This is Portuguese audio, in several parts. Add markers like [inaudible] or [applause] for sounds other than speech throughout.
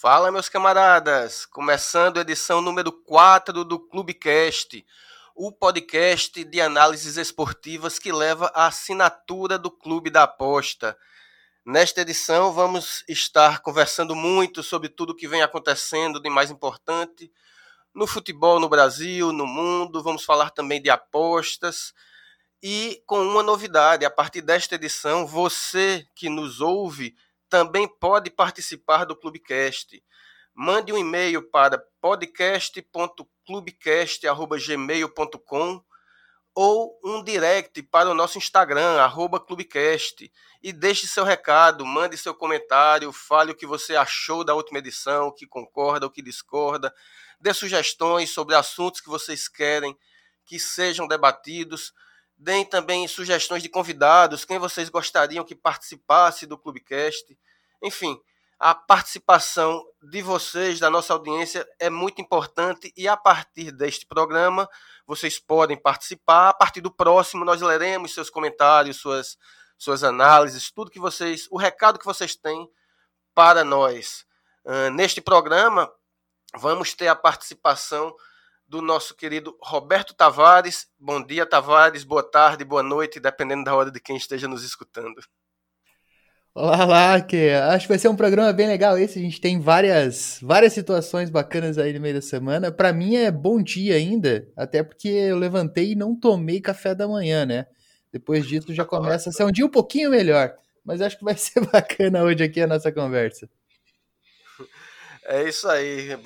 Fala, meus camaradas! Começando a edição número 4 do Clubecast, o podcast de análises esportivas que leva a assinatura do Clube da Aposta. Nesta edição, vamos estar conversando muito sobre tudo o que vem acontecendo de mais importante no futebol no Brasil, no mundo. Vamos falar também de apostas. E com uma novidade: a partir desta edição, você que nos ouve também pode participar do Clubecast. Mande um e-mail para podcast.clubecast.gmail.com ou um direct para o nosso Instagram, arroba Clubecast, e deixe seu recado, mande seu comentário, fale o que você achou da última edição, o que concorda, o que discorda, dê sugestões sobre assuntos que vocês querem que sejam debatidos, deem também sugestões de convidados, quem vocês gostariam que participasse do Clubecast. Enfim, a participação de vocês, da nossa audiência, é muito importante e a partir deste programa vocês podem participar. A partir do próximo, nós leremos seus comentários, suas, suas análises, tudo que vocês, o recado que vocês têm para nós. Uh, neste programa, vamos ter a participação do nosso querido Roberto Tavares. Bom dia, Tavares. Boa tarde, boa noite, dependendo da hora de quem esteja nos escutando. Olá, olá, que acho que vai ser um programa bem legal esse. A gente tem várias, várias situações bacanas aí no meio da semana. Para mim é bom dia ainda, até porque eu levantei e não tomei café da manhã, né? Depois disso já começa a ser um dia um pouquinho melhor. Mas acho que vai [laughs] ser bacana hoje aqui a nossa conversa. É isso aí.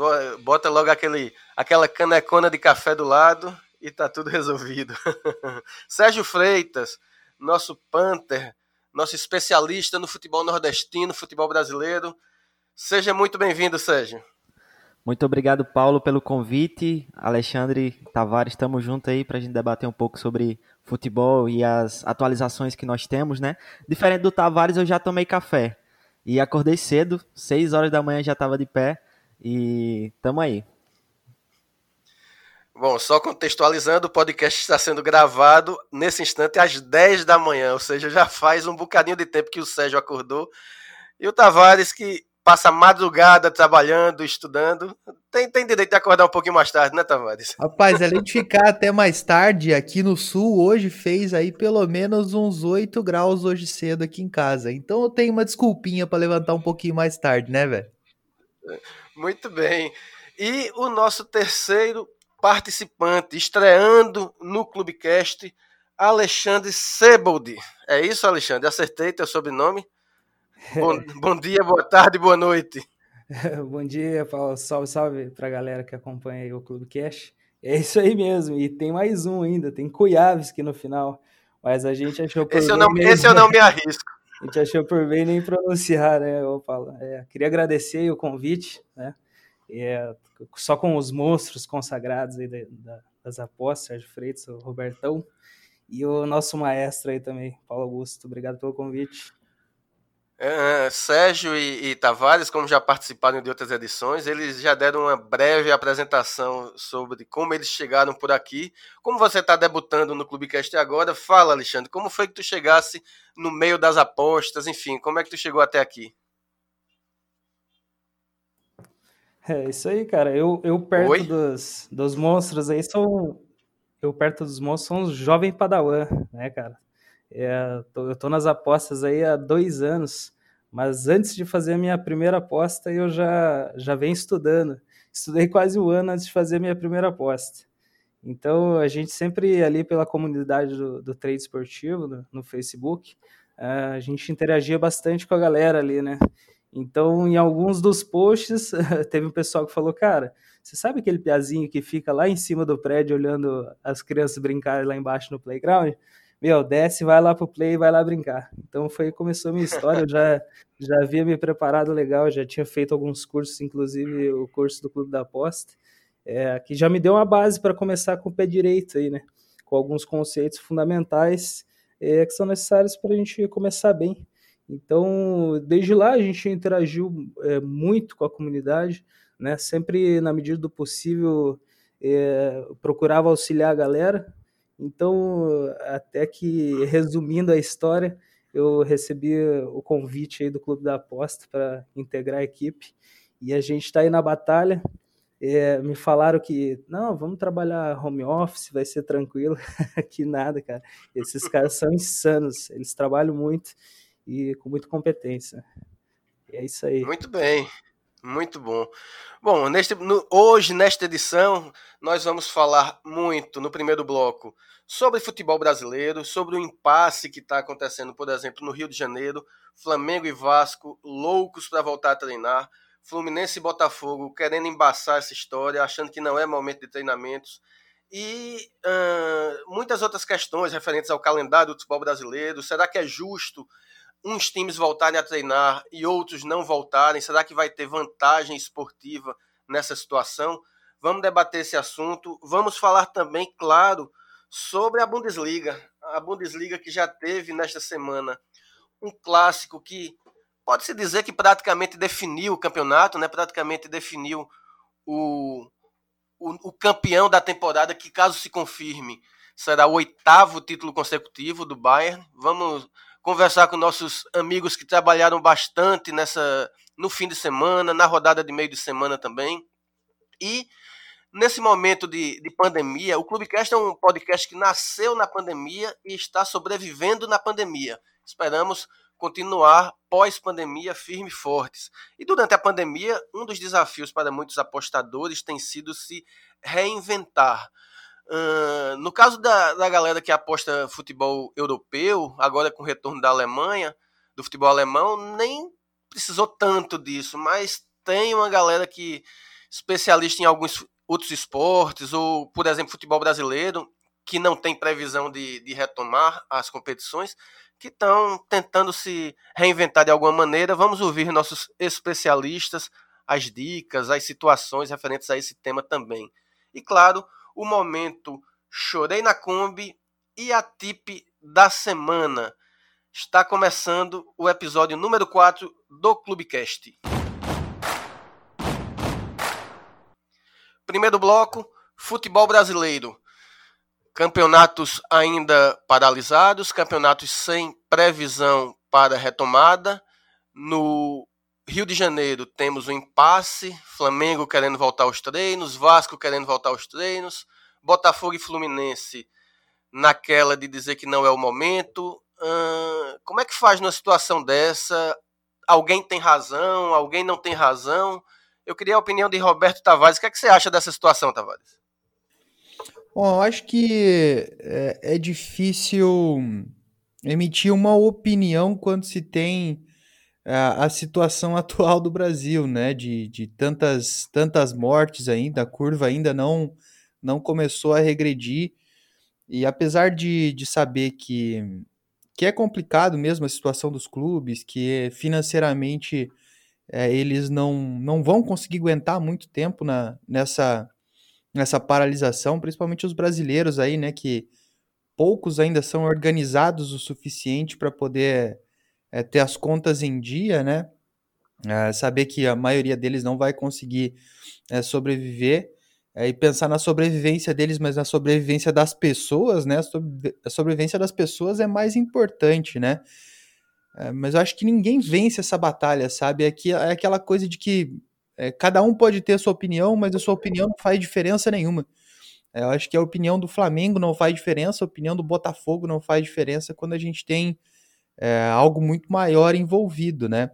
Bota logo aquele, aquela canecona de café do lado e tá tudo [laughs] resolvido. [laughs] Sérgio Freitas, nosso Panther nosso especialista no futebol nordestino, futebol brasileiro. Seja muito bem-vindo, Sérgio. Muito obrigado, Paulo, pelo convite. Alexandre Tavares, estamos juntos aí para a gente debater um pouco sobre futebol e as atualizações que nós temos, né? Diferente do Tavares, eu já tomei café e acordei cedo, 6 horas da manhã já estava de pé e tamo aí. Bom, só contextualizando, o podcast está sendo gravado nesse instante às 10 da manhã, ou seja, já faz um bocadinho de tempo que o Sérgio acordou. E o Tavares, que passa madrugada trabalhando, estudando, tem, tem direito de acordar um pouquinho mais tarde, né, Tavares? Rapaz, além de ficar até mais tarde, aqui no sul, hoje fez aí pelo menos uns 8 graus hoje cedo aqui em casa. Então eu tenho uma desculpinha para levantar um pouquinho mais tarde, né, velho? Muito bem. E o nosso terceiro participante, estreando no Clubecast, Alexandre Sebold. É isso, Alexandre? Acertei teu sobrenome? Bom, bom dia, boa tarde, boa noite. [laughs] bom dia, Paulo. Salve, salve para a galera que acompanha o Clubecast. É isso aí mesmo. E tem mais um ainda, tem Cuiaves no final. Mas a gente achou por esse bem. Eu não, esse eu não me [laughs] arrisco. A gente achou por bem nem pronunciar, né, ô Paulo? É, queria agradecer o convite, né? É, só com os monstros consagrados aí da, da, das apostas, Sérgio Freitas, o Robertão, e o nosso maestro aí também, Paulo Augusto. Obrigado pelo convite. É, Sérgio e, e, Tavares, como já participaram de outras edições, eles já deram uma breve apresentação sobre como eles chegaram por aqui. Como você está debutando no Clubecast agora, fala, Alexandre, como foi que tu chegasse no meio das apostas, enfim, como é que tu chegou até aqui? É isso aí, cara. Eu, eu perto dos, dos monstros aí sou. Eu perto dos monstros sou um jovem padawan, né, cara? É, tô, eu tô nas apostas aí há dois anos, mas antes de fazer a minha primeira aposta, eu já, já venho estudando. Estudei quase um ano antes de fazer a minha primeira aposta. Então, a gente sempre ali pela comunidade do, do trade esportivo, no, no Facebook, a gente interagia bastante com a galera ali, né? Então, em alguns dos posts, [laughs] teve um pessoal que falou, cara, você sabe aquele piazinho que fica lá em cima do prédio olhando as crianças brincarem lá embaixo no playground? Meu, desce, vai lá pro play vai lá brincar. Então foi começou a minha história, eu já, já havia me preparado legal, já tinha feito alguns cursos, inclusive o curso do Clube da Aposta, é, que já me deu uma base para começar com o pé direito aí, né? Com alguns conceitos fundamentais é, que são necessários para a gente começar bem. Então, desde lá a gente interagiu é, muito com a comunidade, né? Sempre na medida do possível é, procurava auxiliar a galera. Então, até que resumindo a história, eu recebi o convite aí do Clube da Aposta para integrar a equipe E a gente está aí na batalha. É, me falaram que, não, vamos trabalhar home office, vai ser tranquilo. [laughs] que nada, cara. Esses caras são insanos, eles trabalham muito e com muita competência. E é isso aí. Muito bem. Muito bom. Bom, neste, no, hoje, nesta edição, nós vamos falar muito, no primeiro bloco, sobre futebol brasileiro, sobre o impasse que está acontecendo, por exemplo, no Rio de Janeiro, Flamengo e Vasco loucos para voltar a treinar, Fluminense e Botafogo querendo embaçar essa história, achando que não é momento de treinamentos, e muitas outras questões referentes ao calendário do futebol brasileiro. Será que é justo uns times voltarem a treinar e outros não voltarem? Será que vai ter vantagem esportiva nessa situação? Vamos debater esse assunto. Vamos falar também, claro, sobre a Bundesliga. A Bundesliga que já teve nesta semana um clássico que pode-se dizer que praticamente definiu o campeonato, né? praticamente definiu o, o, o campeão da temporada, que caso se confirme, será o oitavo título consecutivo do Bayern. Vamos conversar com nossos amigos que trabalharam bastante nessa no fim de semana, na rodada de meio de semana também. E nesse momento de, de pandemia, o Clubecast é um podcast que nasceu na pandemia e está sobrevivendo na pandemia. Esperamos continuar pós-pandemia firme e fortes. E durante a pandemia, um dos desafios para muitos apostadores tem sido se reinventar. Uh, no caso da, da galera que aposta futebol europeu, agora com o retorno da Alemanha, do futebol alemão, nem precisou tanto disso, mas tem uma galera que especialista em alguns outros esportes, ou, por exemplo, futebol brasileiro, que não tem previsão de, de retomar as competições, que estão tentando se reinventar de alguma maneira. Vamos ouvir nossos especialistas, as dicas, as situações referentes a esse tema também. E claro, o momento Chorei na Kombi e a tip da semana. Está começando o episódio número 4 do Clubecast. Primeiro bloco, futebol brasileiro. Campeonatos ainda paralisados, campeonatos sem previsão para retomada. No Rio de Janeiro temos um impasse, Flamengo querendo voltar aos treinos, Vasco querendo voltar aos treinos, Botafogo e Fluminense naquela de dizer que não é o momento. Hum, como é que faz numa situação dessa? Alguém tem razão, alguém não tem razão? Eu queria a opinião de Roberto Tavares. O que, é que você acha dessa situação, Tavares? Bom, eu acho que é, é difícil emitir uma opinião quando se tem a, a situação [laughs] atual do Brasil, né? De, de tantas, tantas mortes ainda, a curva ainda não, não começou a regredir. E apesar de, de saber que, que é complicado mesmo a situação dos clubes, que financeiramente é, eles não, não vão conseguir aguentar muito tempo na, nessa, nessa paralisação, principalmente os brasileiros aí, né? Que poucos ainda são organizados o suficiente para poder é, ter as contas em dia, né? É, saber que a maioria deles não vai conseguir é, sobreviver é, e pensar na sobrevivência deles, mas na sobrevivência das pessoas, né? A sobrevivência das pessoas é mais importante, né? É, mas eu acho que ninguém vence essa batalha, sabe? É, que, é aquela coisa de que é, cada um pode ter a sua opinião, mas a sua opinião não faz diferença nenhuma. eu acho que a opinião do Flamengo não faz diferença, a opinião do Botafogo não faz diferença quando a gente tem é, algo muito maior envolvido, né?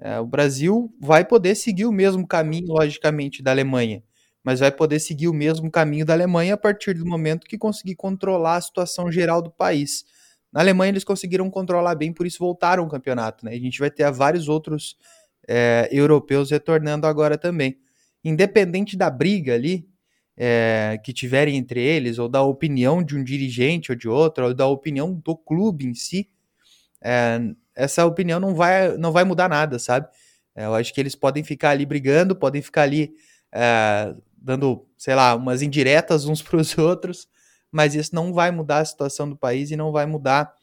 É, o Brasil vai poder seguir o mesmo caminho, logicamente, da Alemanha, mas vai poder seguir o mesmo caminho da Alemanha a partir do momento que conseguir controlar a situação geral do país. Na Alemanha eles conseguiram controlar bem, por isso voltaram ao campeonato, né? A gente vai ter vários outros é, europeus retornando agora também. Independente da briga ali é, que tiverem entre eles, ou da opinião de um dirigente ou de outro, ou da opinião do clube em si, é, essa opinião não vai, não vai mudar nada, sabe? É, eu acho que eles podem ficar ali brigando, podem ficar ali é, dando, sei lá, umas indiretas uns [laughs] para os outros, mas isso não vai mudar a situação do país e não vai mudar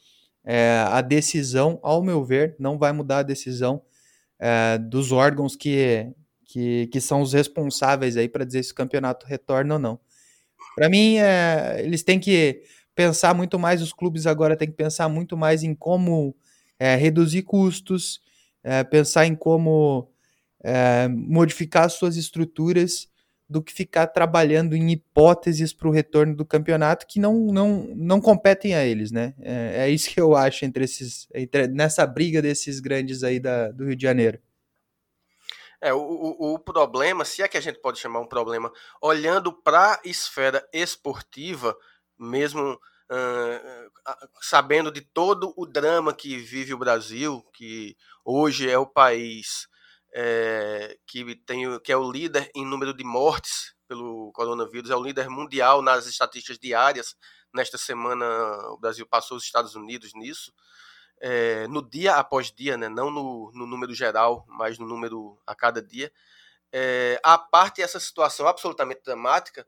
é, a decisão, ao meu ver, não vai mudar a decisão é, dos órgãos que, que, que são os responsáveis aí para dizer se o campeonato retorna ou não. Para mim, é, eles têm que pensar muito mais, os clubes agora têm que pensar muito mais em como é, reduzir custos, é, pensar em como é, modificar suas estruturas do que ficar trabalhando em hipóteses para o retorno do campeonato que não, não, não competem a eles, né? É, é isso que eu acho entre esses, entre, nessa briga desses grandes aí da, do Rio de Janeiro. É, o, o, o, problema, se é que a gente pode chamar um problema, olhando para a esfera esportiva, mesmo uh, sabendo de todo o drama que vive o Brasil, que hoje é o país é, que, tem, que é o líder em número de mortes pelo coronavírus, é o líder mundial nas estatísticas diárias. Nesta semana, o Brasil passou os Estados Unidos nisso. É, no dia após dia, né, não no, no, número geral, mas no número a cada dia. É, a parte essa situação absolutamente dramática,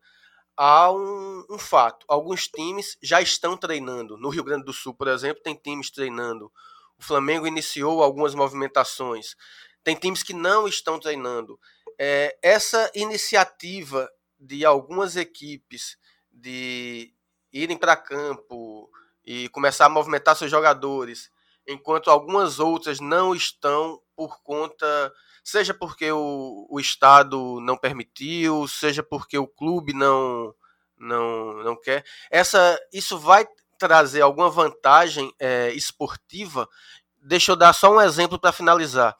há um, um, fato: alguns times já estão treinando. No Rio Grande do Sul, por exemplo, tem times treinando. O Flamengo iniciou algumas movimentações. Tem times que não estão treinando. É, essa iniciativa de algumas equipes de irem para campo e começar a movimentar seus jogadores, enquanto algumas outras não estão por conta, seja porque o, o Estado não permitiu, seja porque o clube não não, não quer. Essa, isso vai trazer alguma vantagem é, esportiva. Deixa eu dar só um exemplo para finalizar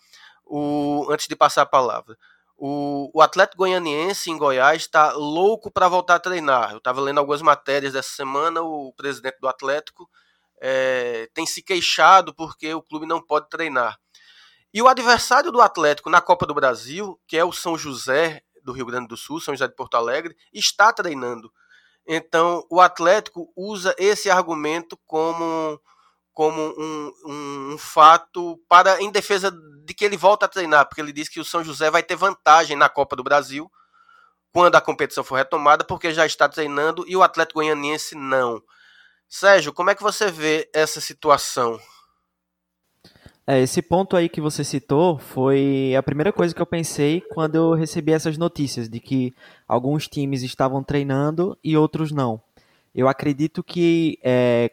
o, antes de passar a palavra. O, o Atlético Goianiense em Goiás está louco para voltar a treinar. Eu estava lendo algumas matérias dessa semana. O presidente do Atlético é, tem se queixado porque o clube não pode treinar. E o adversário do Atlético na Copa do Brasil, que é o São José do Rio Grande do Sul, São José de Porto Alegre, está treinando. Então, o Atlético usa esse argumento como como um, um, um, fato para em defesa de que ele volta a treinar, porque ele diz que o São José vai ter vantagem na Copa do Brasil quando a competição for retomada, porque já está treinando e o Atlético Goianiense não. Sérgio, como é que você vê essa situação? É, esse ponto aí que você citou foi a primeira coisa que eu pensei quando eu recebi essas notícias de que alguns times estavam treinando e outros não. Eu acredito que é,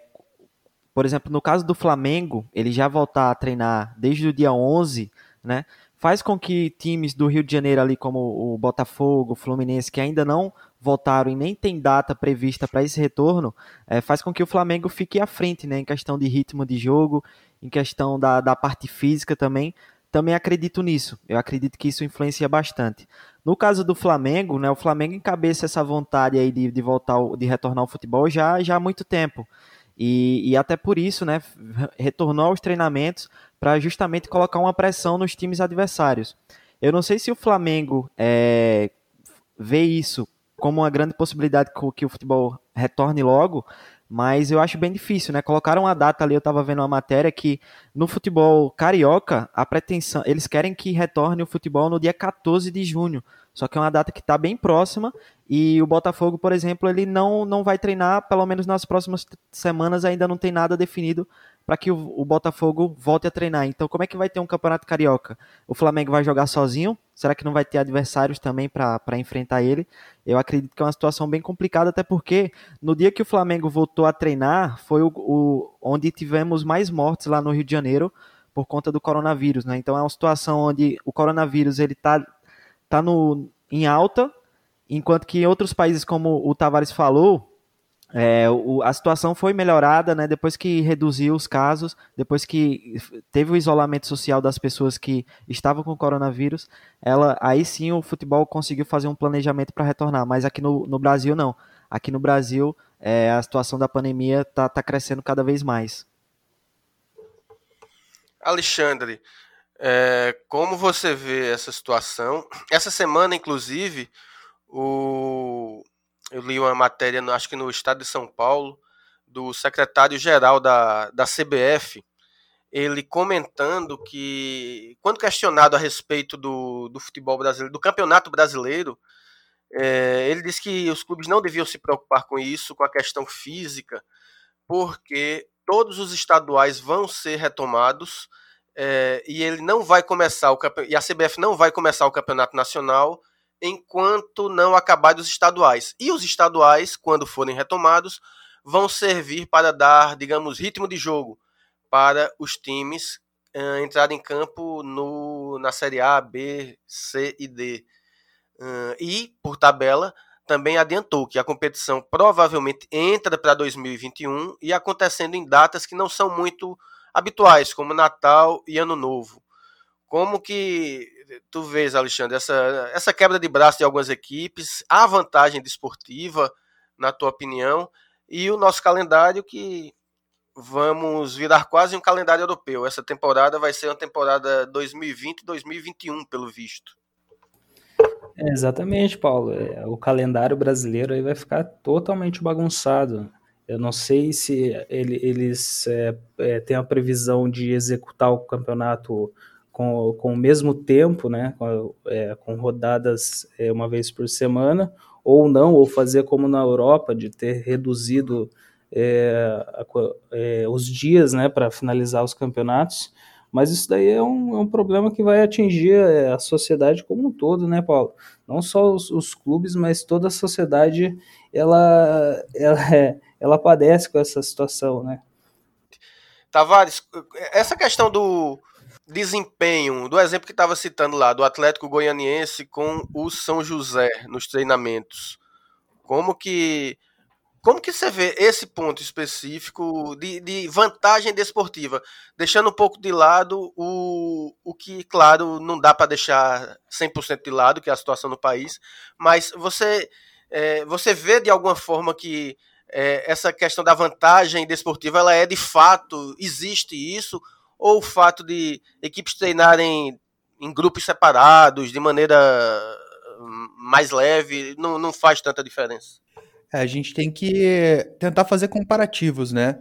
por exemplo, no caso do Flamengo, ele já voltar a treinar desde o dia 11, né? Faz com que times do Rio de Janeiro ali como o Botafogo, o Fluminense, que ainda não voltaram e nem tem data prevista para esse retorno, é, faz com que o Flamengo fique à frente, né? Em questão de ritmo de jogo, em questão da, da parte física também. Também acredito nisso. Eu acredito que isso influencia bastante. No caso do Flamengo, né? O Flamengo encabeça essa vontade aí de, de voltar, de retornar ao futebol já, já há muito tempo. E, e até por isso, né, retornou aos treinamentos para justamente colocar uma pressão nos times adversários. Eu não sei se o Flamengo é, vê isso como uma grande possibilidade que o futebol retorne logo, mas eu acho bem difícil, né? Colocaram uma data ali, eu estava vendo uma matéria que no futebol carioca, a pretensão, eles querem que retorne o futebol no dia 14 de junho. Só que é uma data que está bem próxima e o Botafogo, por exemplo, ele não, não vai treinar, pelo menos nas próximas semanas ainda não tem nada definido para que o, o, Botafogo volte a treinar. Então, como é que vai ter um campeonato carioca? O Flamengo vai jogar sozinho? Será que não vai ter adversários também para enfrentar ele? Eu acredito que é uma situação bem complicada, até porque no dia que o Flamengo voltou a treinar, foi o, o onde tivemos mais mortes lá no Rio de Janeiro por conta do coronavírus, né? Então é uma situação onde o coronavírus ele está tá no, em alta, enquanto que em outros países, como o Tavares falou, é, o, a situação foi melhorada né, depois que reduziu os casos, depois que teve o isolamento social das pessoas que estavam com coronavírus, ela, aí sim o futebol conseguiu fazer um planejamento para retornar, mas aqui no, no, Brasil não. Aqui no Brasil é, a situação da pandemia está tá crescendo cada vez mais. Alexandre, é, como você vê essa situação? Essa semana, inclusive, o, eu li uma matéria, acho que no estado de São Paulo, do secretário-geral da, da CBF, ele comentando que, quando questionado a respeito do, do futebol brasileiro, do campeonato brasileiro, é, ele disse que os clubes não deviam se preocupar com isso, com a questão física, porque todos os estaduais vão ser retomados é, e ele não vai começar o e a CBF não vai começar o campeonato nacional enquanto não acabar os estaduais. E os estaduais, quando forem retomados, vão servir para dar, digamos, ritmo de jogo para os times uh, entrada em campo no, na Série A, B, C e D. Uh, e, por tabela, também adiantou que a competição provavelmente entra para 2021 e acontecendo em datas que não são muito habituais, como Natal e Ano Novo. Como que tu vês, Alexandre, essa, essa quebra de braço de algumas equipes, a vantagem desportiva, na tua opinião, e o nosso calendário que vamos virar quase um calendário europeu. Essa temporada vai ser uma temporada 2020-2021, pelo visto. É, exatamente, Paulo. É, o calendário brasileiro aí vai ficar totalmente bagunçado. Eu não sei se ele, eles é, é, têm a previsão de executar o campeonato com, com o mesmo tempo, né, com, é, com rodadas é, uma vez por semana, ou não, ou fazer como na Europa, de ter reduzido é, é, os dias né, para finalizar os campeonatos. Mas isso daí é um, é um problema que vai atingir é, a sociedade como um todo, né, Paulo? Não só os, os clubes, mas toda a sociedade, ela, ela, é, ela padece com essa situação, né? Tavares, essa questão do desempenho, do exemplo que estava citando lá, do Atlético Goianiense com o São José nos treinamentos, como que como que você vê esse ponto específico de, de, vantagem desportiva, deixando um pouco de lado o, o que, claro, não dá para deixar 100% de lado, que é a situação no país, mas você, é, você vê de alguma forma que é, essa questão da vantagem desportiva, ela é de fato, existe isso, ou o fato de equipes treinarem em grupos separados, de maneira hum, mais leve, não, não faz tanta diferença? É, a gente tem que tentar fazer comparativos, né?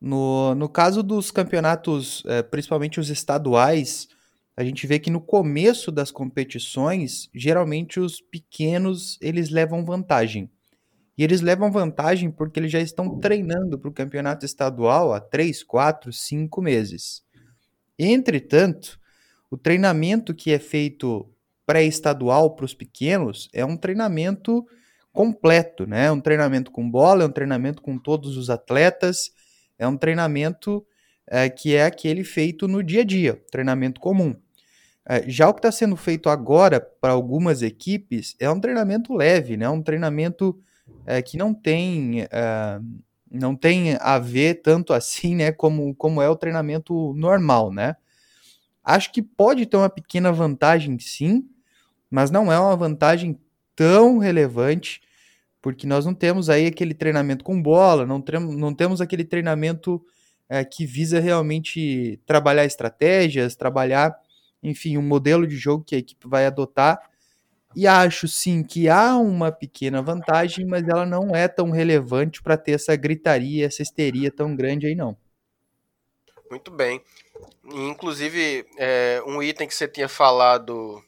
No, no caso dos campeonatos, é, principalmente os estaduais, a gente vê que no começo das competições, geralmente os pequenos eles levam vantagem. E eles levam vantagem porque eles já estão treinando para o campeonato estadual há 3, 4, 5 meses. Entretanto, o treinamento que é feito pré-estadual para os pequenos é um treinamento completo, né? É um treinamento com bola, é um treinamento com todos os atletas, é um treinamento é, que é aquele feito no dia a dia, treinamento comum. É, já o que está sendo feito agora para algumas equipes é um treinamento leve, né? Um treinamento é, que não tem é, não tem a ver tanto assim, né? Como, como é o treinamento normal, né? Acho que pode ter uma pequena vantagem, sim, mas não é uma vantagem tão relevante porque nós não temos aí aquele treinamento com bola, não, não temos aquele treinamento é, que visa realmente trabalhar estratégias, trabalhar, enfim, um modelo de jogo que a equipe vai adotar. E acho sim que há uma pequena vantagem, mas ela não é tão relevante para ter essa gritaria, essa histeria tão grande aí, não. Muito bem. Inclusive, é, um item que você tinha falado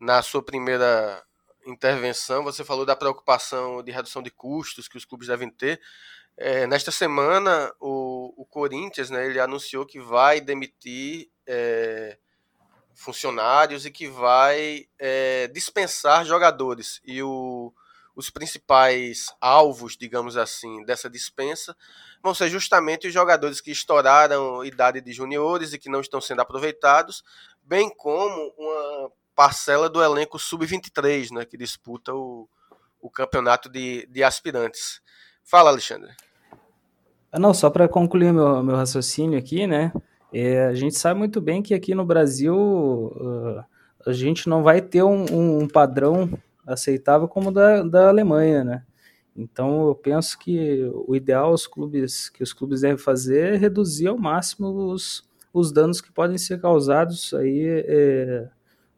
na sua primeira intervenção, você falou da preocupação de redução de custos que os clubes devem ter. É, nesta semana, o, o, Corinthians né, ele anunciou que vai demitir é, funcionários e que vai é, dispensar jogadores. E o, os principais alvos, digamos assim, dessa dispensa vão ser justamente os jogadores que estouraram idade de juniores e que não estão sendo aproveitados, bem como uma parcela do elenco sub-23, né, que disputa o, o campeonato de, de aspirantes. Fala, Alexandre. Não, só para concluir meu, meu raciocínio aqui, né? É, a gente sabe muito bem que aqui no Brasil uh, a gente não vai ter um, um padrão aceitável como da, da Alemanha, né? Então eu penso que o ideal os clubes que os clubes devem fazer é reduzir ao máximo os, os danos que podem ser causados aí é,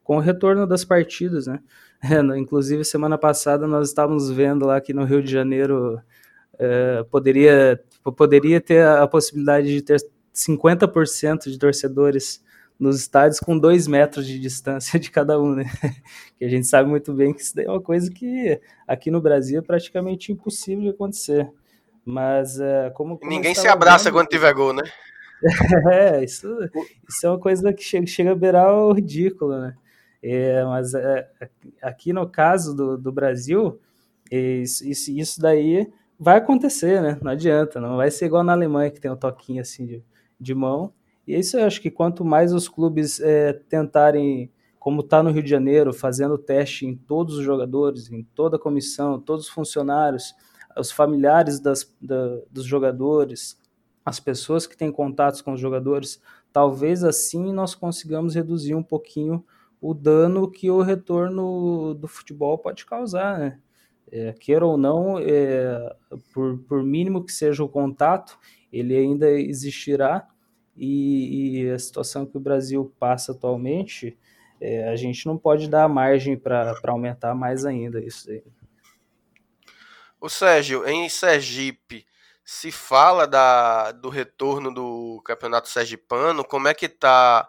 com o retorno das partidas, né? [laughs] É, inclusive, semana passada nós estávamos vendo lá que no Rio de Janeiro é, poderia, poderia ter a possibilidade de ter 50% de torcedores nos estádios com dois metros de distância de cada um, né? [laughs] Que a gente sabe muito bem que isso daí é uma coisa que aqui no Brasil é praticamente impossível de acontecer. Mas é, como, como ninguém se abraça vendo, quando tiver gol, né? [laughs] É, isso, isso é uma coisa que chega, chega a beirar o ridículo, né? É, mas é, aqui no caso do, do Brasil, isso, isso, isso, daí vai acontecer, né? Não adianta, não vai ser igual na Alemanha que tem um toquinho assim de, de mão. E é isso eu acho que quanto mais os clubes é, tentarem, como está no Rio de Janeiro, fazendo teste em todos os jogadores, em toda a comissão, todos os funcionários, os familiares das, da, dos jogadores, as pessoas que têm contatos com os jogadores, talvez assim nós consigamos reduzir um pouquinho o dano que o retorno do futebol pode causar, né? É, queira ou não, é, por, por mínimo que seja o contato, ele ainda existirá. E, e a situação que o Brasil passa atualmente, é, a gente não pode dar margem para aumentar mais ainda isso aí. O Sérgio, em Sergipe, se fala da, do retorno do Campeonato Sergipano, como é que está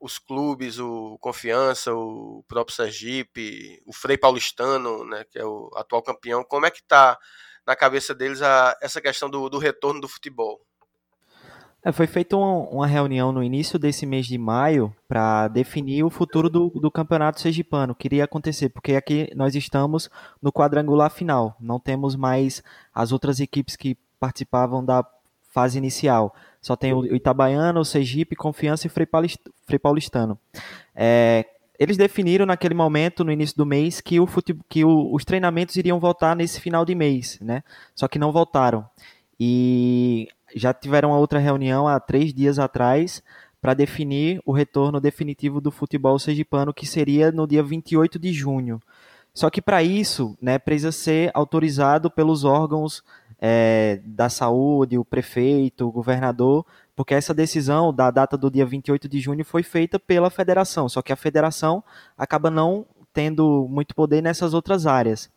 os clubes, o Confiança, o próprio Sergipe, o Frei Paulistano, né, que é o atual campeão, como é que está na cabeça deles a, essa questão do, do retorno do futebol? É, foi feita uma, uma, reunião no início desse mês de maio para definir o futuro do, do campeonato sergipano, que iria acontecer, porque aqui nós estamos no quadrangular final, não temos mais as outras equipes que participavam da fase inicial. Só tem o Itabaiana, o Sergipe, Confiança e Frei Paulistano. É, eles definiram naquele momento, no início do mês, que, o fute... que o... os treinamentos iriam voltar nesse final de mês, né? Só que não voltaram. E já tiveram outra reunião há três dias atrás para definir o retorno definitivo do futebol sergipano, que seria no dia 28 de junho. Só que para isso, né, precisa ser autorizado pelos órgãos é, da saúde, o prefeito, o governador, porque essa decisão da data do dia 28 de junho foi feita pela federação, só que a federação acaba não tendo muito poder nessas outras áreas.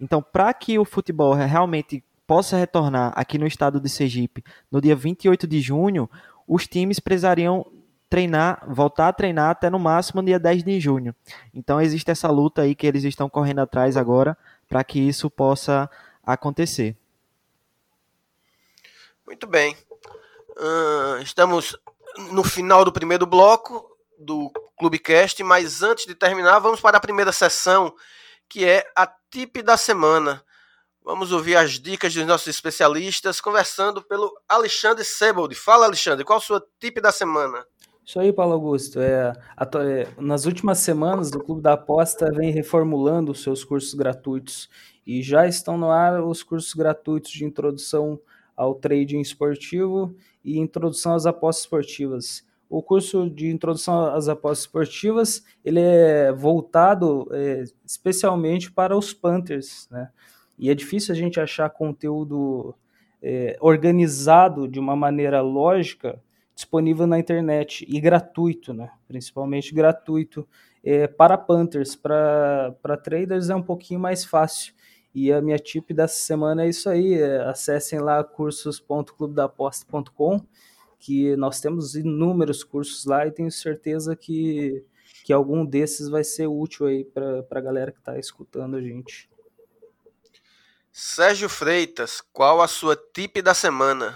Então, para que o futebol realmente possa retornar aqui no estado de Sergipe no dia 28 de junho, os times precisariam treinar, voltar a treinar até no máximo no dia 10 de junho. Então existe essa luta aí que eles estão correndo atrás agora para que isso possa acontecer. Muito bem. Estamos no final do primeiro bloco do Clubecast, mas antes de terminar, vamos para a primeira sessão, que é a tip da semana. Vamos ouvir as dicas dos nossos especialistas, conversando pelo Alexandre Sebold. Fala, Alexandre, qual a sua tip da semana? Isso aí, Paulo Augusto. É, é, nas últimas semanas, o Clube da Aposta vem reformulando os seus cursos gratuitos e já estão no ar os cursos gratuitos de introdução ao trading esportivo e introdução às apostas esportivas. O curso de introdução às apostas esportivas ele é voltado é, especialmente para os Panthers, né? E é difícil a gente achar conteúdo é, organizado de uma maneira lógica disponível na internet e gratuito, né? principalmente gratuito. É, para Panthers, para traders é um pouquinho mais fácil. E a minha tip dessa semana é isso aí. É, acessem lá cursos.clubedaposta.com, que nós temos inúmeros cursos lá e tenho certeza que, que algum desses vai ser útil aí para a galera que está escutando a gente. Sérgio Freitas, qual a sua tip da semana?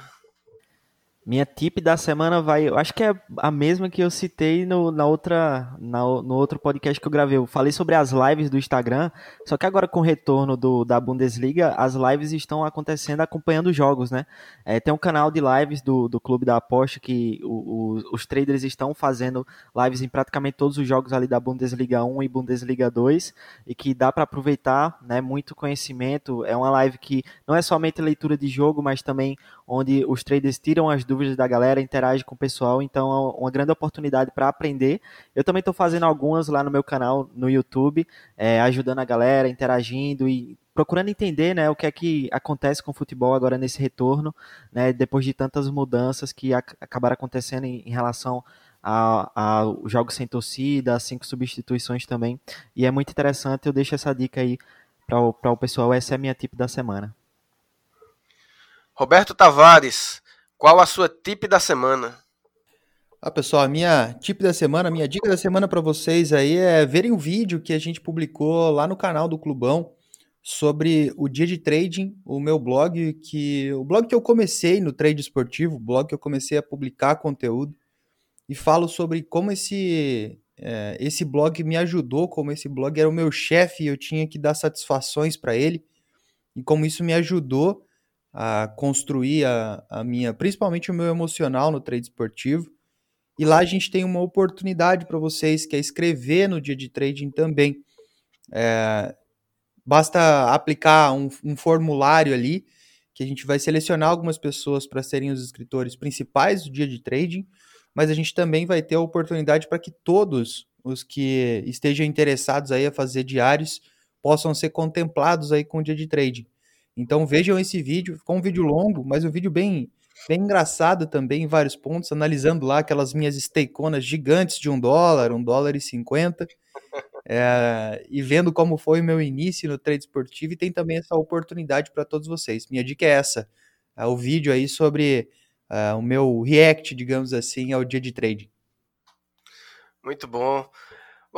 Minha tip da semana vai, eu acho que é a mesma que eu citei no, na outra, na, no outro podcast que eu gravei. Eu falei sobre as lives do Instagram, só que agora com o retorno do, da Bundesliga, as lives estão acontecendo acompanhando os jogos, né? É, tem um canal de lives do, do Clube da Aposta que o, o, os traders estão fazendo lives em praticamente todos os jogos ali da Bundesliga 1 e Bundesliga 2 e que dá para aproveitar, né? Muito conhecimento. É uma live que não é somente leitura de jogo, mas também onde os traders tiram as dúvidas da galera, interagem com o pessoal, então é uma grande oportunidade para aprender. Eu também estou fazendo algumas lá no meu canal no YouTube, é, ajudando a galera, interagindo e procurando entender né, o que é que acontece com o futebol agora nesse retorno, né, depois de tantas mudanças que ac acabaram acontecendo em, em relação aos jogos sem torcida, as cinco substituições também. E é muito interessante, eu deixo essa dica aí para o pessoal, essa é a minha tip da semana. Roberto Tavares, qual a sua tip da semana? Ah, pessoal, a minha tip da semana, a minha dica da semana para vocês aí é verem o vídeo que a gente publicou lá no canal do Clubão sobre o dia de trading, o meu blog, que o blog que eu comecei no trade esportivo, o blog que eu comecei a publicar conteúdo e falo sobre como esse é, esse blog me ajudou, como esse blog era o meu chefe eu tinha que dar satisfações para ele e como isso me ajudou a construir a, a minha, principalmente o meu emocional no trade esportivo. E lá a gente tem uma oportunidade para vocês, que é escrever no dia de trading também. É, basta aplicar um, um, formulário ali, que a gente vai selecionar algumas pessoas para serem os escritores principais do dia de trading, mas a gente também vai ter a oportunidade para que todos os que estejam interessados aí a fazer diários possam ser contemplados aí com o dia de trading. Então vejam esse vídeo, ficou um vídeo longo, mas um vídeo bem bem engraçado também em vários pontos, analisando lá aquelas minhas stakeonas gigantes de um dólar, um dólar e cinquenta, é, [laughs] e vendo como foi o meu início no trade esportivo, e tem também essa oportunidade para todos vocês. Minha dica é essa, é o vídeo aí sobre é, o meu react, digamos assim, ao dia de trading. Muito bom.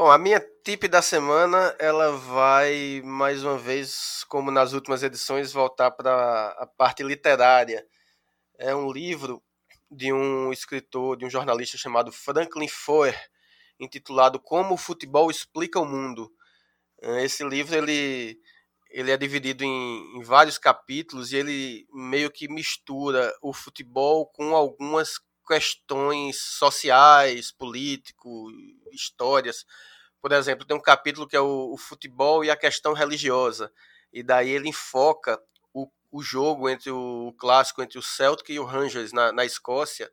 Bom, a minha tip da semana, ela vai mais uma vez, como nas últimas edições, voltar para a parte literária é um livro de um escritor, de um jornalista chamado Franklin Foer, intitulado Como o Futebol Explica o Mundo. É, esse livro ele, ele é dividido em, em vários capítulos e ele meio que mistura o futebol com algumas questões sociais, político, histórias. Por exemplo, tem um capítulo que é o, o futebol e a questão religiosa. E daí ele enfoca o jogo entre o, o clássico entre o Celtic e o Rangers na, na Escócia,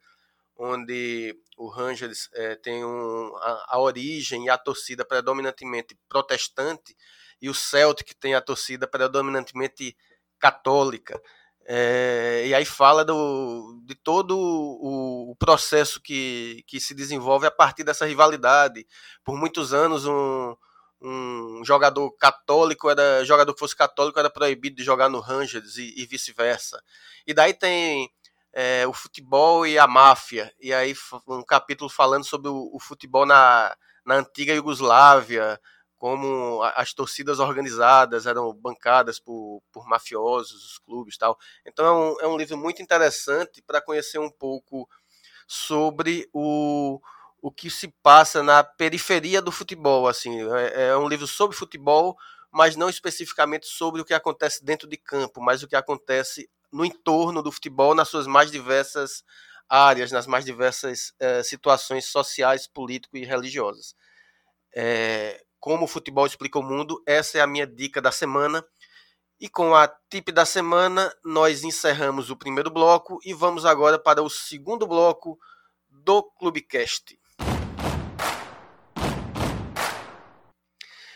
onde o Rangers é, tem um, a, a, origem e a torcida predominantemente protestante e o Celtic tem a torcida predominantemente católica. É, e aí fala do, de todo o, o, processo que, que se desenvolve a partir dessa rivalidade. Por muitos anos, um, um jogador católico era jogador que fosse católico era proibido de jogar no Rangers e, e vice-versa. E daí tem é, o futebol e a máfia. E aí um capítulo falando sobre o, o futebol na, na antiga Iugoslávia, como as torcidas organizadas eram bancadas por, por mafiosos, os clubes tal. Então é um, é um livro muito interessante para conhecer um pouco sobre o, o que se passa na periferia do futebol. Assim, é, é um livro sobre futebol, mas não especificamente sobre o que acontece dentro de campo, mas o que acontece no entorno do futebol, nas suas mais diversas áreas, nas mais diversas é, situações sociais, políticas e religiosas. É, como o futebol explica o mundo, essa é a minha dica da semana. E com a tip da semana, nós encerramos o primeiro bloco e vamos agora para o segundo bloco do Clubecast.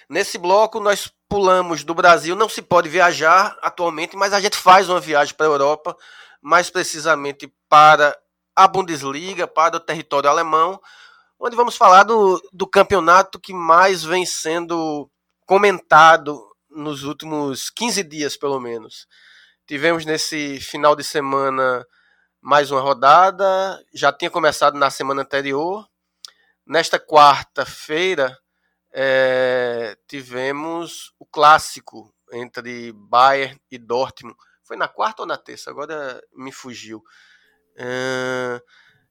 Nesse bloco, nós pulamos do Brasil. Não se pode viajar atualmente, mas a gente faz uma viagem para a Europa, mais precisamente para a Bundesliga, para o território alemão, onde vamos falar do, do campeonato que mais vem sendo comentado nos últimos 15 dias, pelo menos. Tivemos nesse final de semana mais uma rodada, já tinha começado na semana anterior. Nesta quarta-feira, é, tivemos o clássico entre Bayern e Dortmund. Foi na quarta ou na terça? Agora me fugiu. É,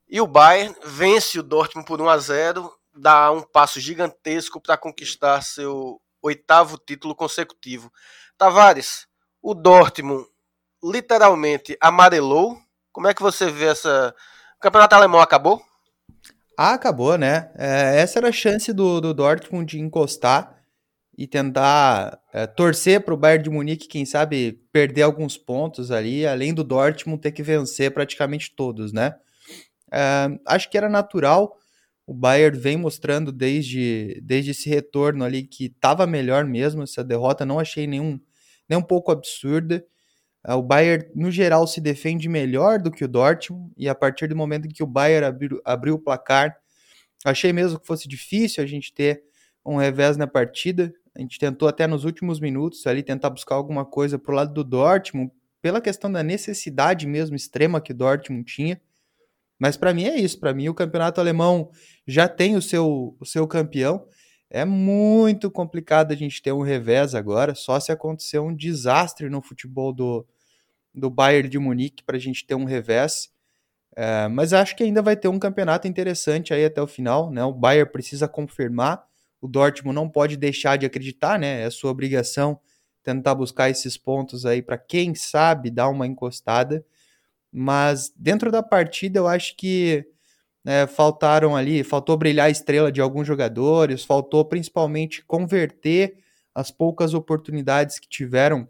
e o Bayern vence o Dortmund por 1 a 0, dá um passo gigantesco para conquistar seu oitavo título consecutivo. Tavares, o Dortmund literalmente amarelou. Como é que você vê essa? O campeonato alemão acabou? Ah, acabou, né? É, essa era a chance do, do Dortmund de encostar e tentar é, torcer para o Bayern de Munique, quem sabe perder alguns pontos ali, além do Dortmund ter que vencer praticamente todos, né? Acho que era natural. O Bayern vem mostrando desde, desde esse retorno ali que estava melhor mesmo. Essa derrota não achei nenhum, nem um pouco absurda. É, o Bayern, no geral, se defende melhor do que o Dortmund, e a partir do momento em que o Bayern abriu, abriu o placar, achei mesmo que fosse difícil a gente ter um revés na partida. A gente tentou até nos últimos minutos ali tentar buscar alguma coisa pro lado do Dortmund, pela questão da necessidade mesmo extrema que o Dortmund tinha. Mas para mim é isso, para mim o campeonato alemão já tem o seu, o seu campeão. É muito complicado a gente ter um revés agora, só se acontecer um desastre no futebol do, do Bayern de Munique para a gente ter um revés. É, mas acho que ainda vai ter um campeonato interessante aí até o final. Né? O Bayern precisa confirmar, o Dortmund não pode deixar de acreditar, né? é sua obrigação tentar buscar esses pontos aí para quem sabe dar uma encostada. Mas dentro da partida eu acho que né, faltaram ali, faltou brilhar a estrela de alguns jogadores, faltou principalmente converter as poucas oportunidades que tiveram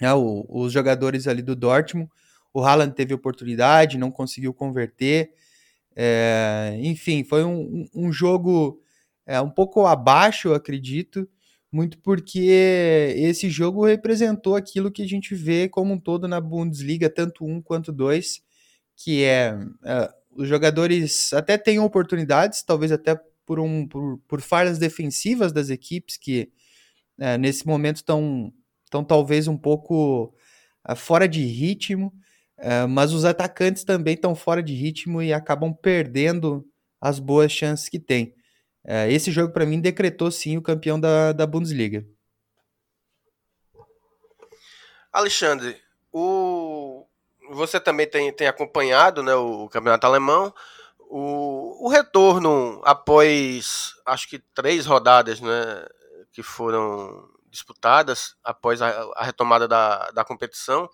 né, o, os jogadores ali do Dortmund. O Haaland teve oportunidade, não conseguiu converter. É, enfim, foi um, um jogo é, um pouco abaixo, eu acredito, muito porque esse jogo representou aquilo que a gente vê como um todo na Bundesliga, tanto um quanto dois, que é, é os jogadores até têm oportunidades, talvez até por, um, por, por falhas defensivas das equipes que é, nesse momento estão estão talvez um pouco é, fora de ritmo, mas os atacantes também estão fora de ritmo e acabam perdendo as boas chances que têm. É, esse jogo, para mim, decretou sim o campeão da, da Bundesliga. Alexandre, o... você também tem, tem acompanhado né, o campeonato alemão. O, o retorno após, acho que três rodadas né, que foram disputadas, após a, a retomada da, da competição,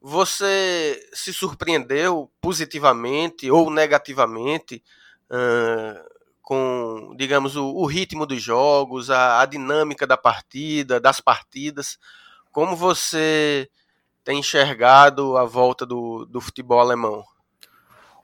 você se surpreendeu positivamente ou negativamente uh, com, digamos, o, o ritmo dos jogos, a, a, dinâmica da partida, das partidas. Como você tem enxergado a volta do, do futebol alemão?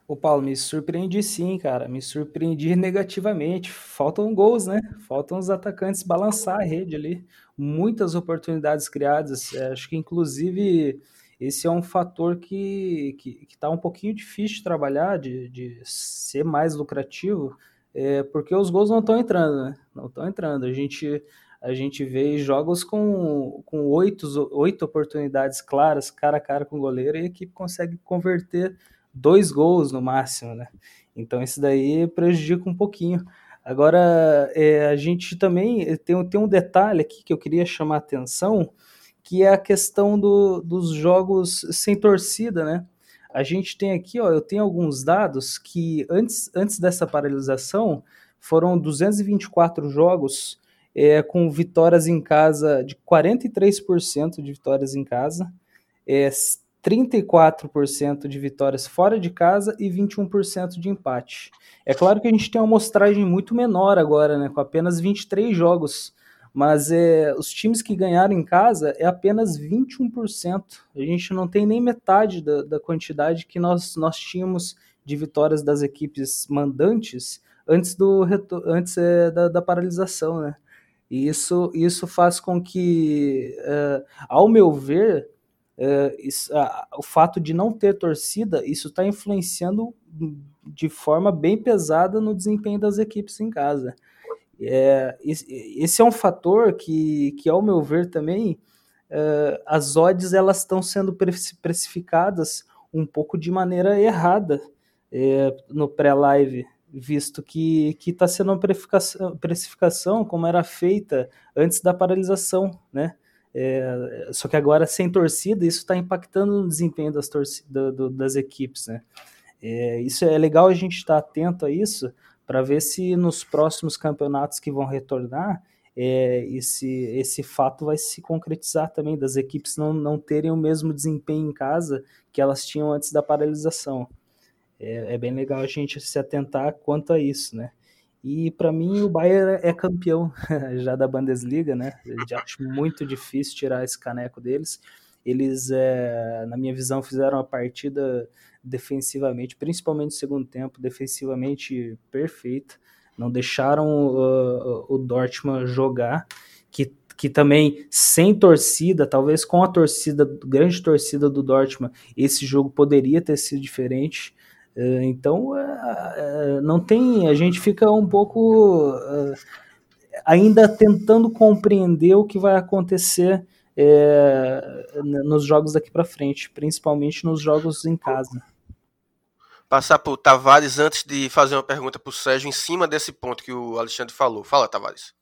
O Paulo, me surpreendi sim, cara. Me surpreendi [laughs] negativamente. Faltam gols, né? Faltam os atacantes balançar a rede ali. Muitas oportunidades criadas. É, acho que, inclusive, esse é um fator que está que, que tá um pouquinho difícil de trabalhar, de, de ser mais lucrativo é, porque os gols não estão entrando, né? Não estão entrando. A gente, a gente vê jogos com, com oito, oito oportunidades claras, cara a cara com o goleiro, e a equipe consegue converter dois gols no máximo, né? Então isso daí prejudica um pouquinho. Agora, é, a gente também tem, tem um detalhe aqui que eu queria chamar a atenção, que é a questão do, dos jogos sem torcida, né? A gente tem aqui, ó, eu tenho alguns dados que antes, antes dessa paralisação foram 224 jogos é, com vitórias em casa de 43% de vitórias em casa, é, 34% de vitórias fora de casa e 21% de empate. É claro que a gente tem uma amostragem muito menor agora, né, com apenas 23 jogos mas é, os times que ganharam em casa é apenas 21%. A gente não tem nem metade da, da quantidade que nós, nós tínhamos de vitórias das equipes mandantes antes, do, antes é, da, da paralisação, né? E isso, isso faz com que, é, ao meu ver, é, isso, a, o fato de não ter torcida, isso está influenciando de forma bem pesada no desempenho das equipes em casa. É, esse é um fator que, que ao meu ver também, é, as odds elas estão sendo precificadas um pouco de maneira errada é, no pré-live, visto que está sendo uma precificação, precificação como era feita antes da paralisação, né? É, só que agora sem torcida, isso está impactando no desempenho das, do, das equipes, né? É, isso é legal a gente estar tá atento a isso, para ver se nos próximos campeonatos que vão retornar é, esse, esse fato vai se concretizar também, das equipes não, não terem o mesmo desempenho em casa que elas tinham antes da paralisação. É, é bem legal a gente se atentar quanto a isso, né? E para mim o Bayern é campeão [laughs] já da Bundesliga, né? Já acho muito difícil tirar esse caneco deles. Eles, é, na minha visão, fizeram a partida defensivamente, principalmente no segundo tempo, defensivamente perfeita. Não deixaram uh, o Dortmund jogar, que, que também sem torcida, talvez com a torcida, grande torcida do Dortmund, esse jogo poderia ter sido diferente. Uh, então, uh, não tem, a gente fica um pouco ainda tentando compreender o que vai acontecer é, nos jogos daqui para frente, principalmente nos jogos em casa passar para o Tavares antes de fazer uma pergunta para o Sérgio em cima desse ponto que o Alexandre falou. Fala, Tavares.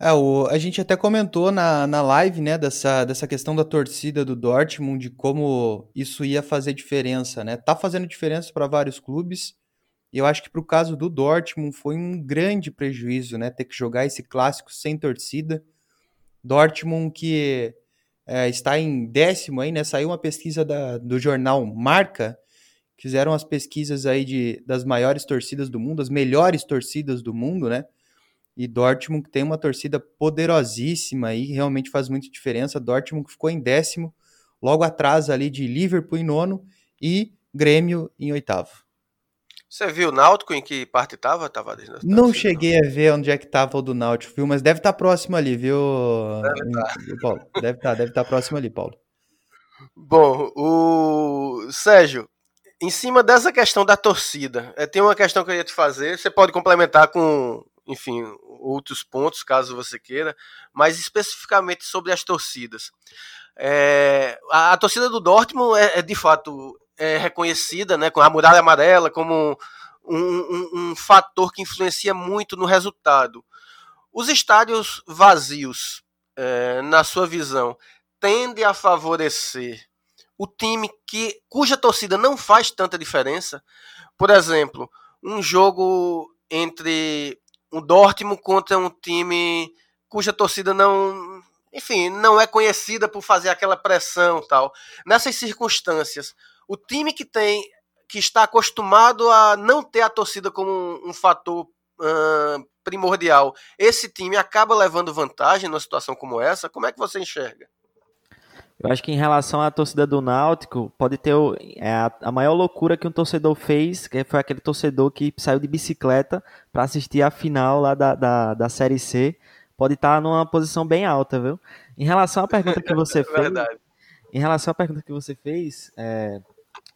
É, o, a gente até comentou na, na live, né, dessa, dessa questão da torcida do Dortmund, de como isso ia fazer diferença, né? Tá fazendo diferença para vários clubes. E eu acho que para o caso do Dortmund foi um grande prejuízo, né? Ter que jogar esse clássico sem torcida. Dortmund que é, está em décimo aí, né? Saiu uma pesquisa da, do jornal Marca, fizeram as pesquisas aí de, das maiores torcidas do mundo, as melhores torcidas do mundo, né? E Dortmund tem uma torcida poderosíssima aí, realmente faz muita diferença. Dortmund ficou em décimo, logo atrás ali de Liverpool em nono e Grêmio em oitavo. Você viu o Náutico em que parte estava, Tavares? Não cheguei a ver onde é que estava o do Náutico, viu? Mas deve estar tá próximo ali, viu, deve estar, tá. Paulo? Deve estar, tá, deve estar próximo ali, Paulo. Bom, o Sérgio, em cima dessa questão da torcida, é, tem uma questão que eu ia te fazer. Você pode complementar com, enfim, outros pontos, caso você queira, mas especificamente sobre as torcidas. É, a, a, torcida do Dortmund é, é de fato é, reconhecida né, com a muralha amarela como um, um, um fator que influencia muito no resultado. Os estádios vazios, é, na sua visão, tendem a favorecer o time que cuja torcida não faz tanta diferença. Por exemplo, um jogo entre um Dortmund contra um time cuja torcida não, enfim, não é conhecida por fazer aquela pressão tal. Nessas circunstâncias, o time que tem que está acostumado a não ter a torcida como um, um fator uh, primordial, esse time acaba levando vantagem numa situação como essa? Como é que você enxerga? Eu acho que em relação à torcida do Náutico, pode ter é, a, a, maior loucura que um torcedor fez, que foi aquele torcedor que saiu de bicicleta para assistir a final lá da, da, da Série C. Pode estar tá numa posição bem alta, viu? Em relação à pergunta que você [laughs] fez. Verdade. Em relação à pergunta que você fez, é,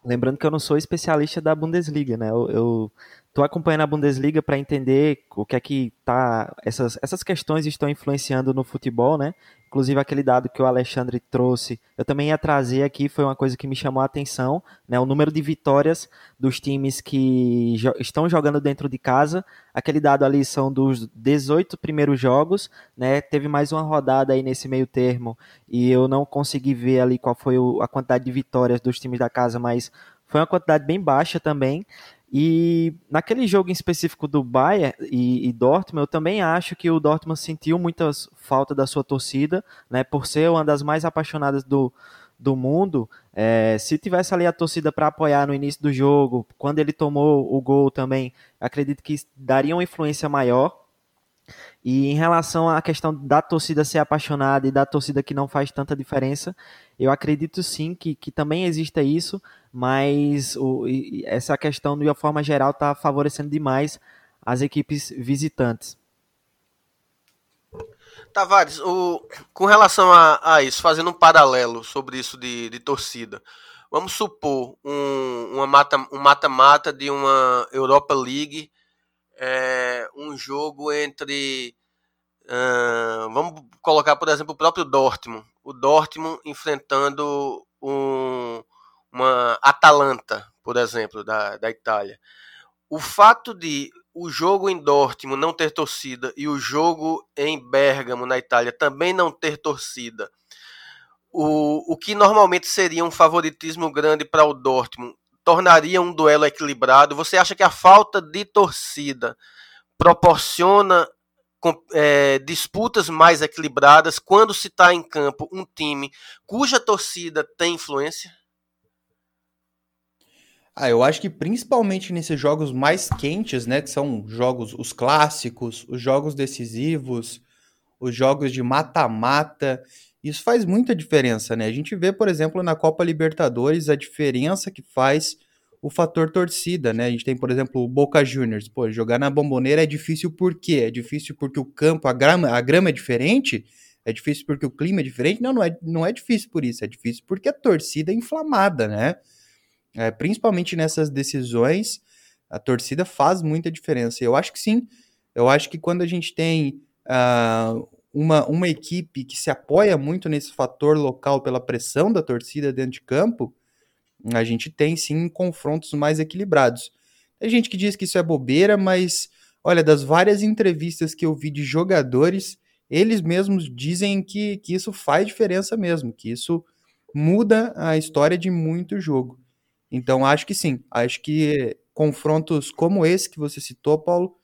Lembrando que eu não sou especialista da Bundesliga, né? Eu, eu tô acompanhando a Bundesliga para entender o que é que tá essas, essas questões estão influenciando no futebol, né? Inclusive aquele dado que o Alexandre trouxe, eu também ia trazer aqui, foi uma coisa que me chamou a atenção, né? O número de vitórias dos times que jo estão jogando dentro de casa. Aquele dado ali são dos 18 primeiros jogos, né? Teve mais uma rodada aí nesse meio termo e eu não consegui ver ali qual foi o, a quantidade de vitórias dos times da casa, mas foi uma quantidade bem baixa também. E naquele jogo em específico do Bayern e, e, Dortmund, eu também acho que o Dortmund sentiu muita falta da sua torcida, né, por ser uma das mais apaixonadas do, do mundo. É, se tivesse ali a torcida para apoiar no início do jogo, quando ele tomou o gol também, acredito que daria uma influência maior. E em relação à questão da torcida ser apaixonada e da torcida que não faz tanta diferença, eu acredito sim que, que também exista isso, mas o, essa questão, de uma forma geral, está favorecendo demais as equipes visitantes. Tavares, o, com relação a, a, isso, fazendo um paralelo sobre isso de, de torcida, vamos supor um, uma mata, um mata-mata de uma Europa League, é, um jogo entre. Uh, vamos colocar, por exemplo, o próprio Dortmund. O Dortmund enfrentando um, uma Atalanta, por exemplo, da, da Itália. O fato de o jogo em Dortmund não ter torcida e o jogo em Bergamo, na Itália, também não ter torcida, o, o que normalmente seria um favoritismo grande para o Dortmund, tornaria um duelo equilibrado. Você acha que a falta de torcida proporciona é, disputas mais equilibradas quando se está em campo um time cuja torcida tem influência? Ah, eu acho que principalmente nesses jogos mais quentes, né, que são jogos os clássicos, os jogos decisivos, os jogos de mata-mata, isso faz muita diferença, né? A gente vê, por exemplo, na Copa Libertadores a diferença que faz o fator torcida, né? A gente tem, por exemplo, o Boca Juniors. Pô, jogar na Bomboneira é difícil por quê? É difícil porque o campo, a grama, a grama é diferente? É difícil porque o clima é diferente? Não, não é, não é difícil por isso. É difícil porque a torcida é inflamada, né? É, principalmente nessas decisões, a torcida faz muita diferença. Eu acho que sim. Eu acho que quando a gente tem uh, uma, uma equipe que se apoia muito nesse fator local pela pressão da torcida dentro de campo, a gente tem sim confrontos mais equilibrados. Tem gente que diz que isso é bobeira, mas olha, das várias entrevistas que eu vi de jogadores, eles mesmos dizem que, que isso faz diferença mesmo, que isso muda a história de muito jogo. Então, acho que sim. Acho que confrontos como esse que você citou, Paulo,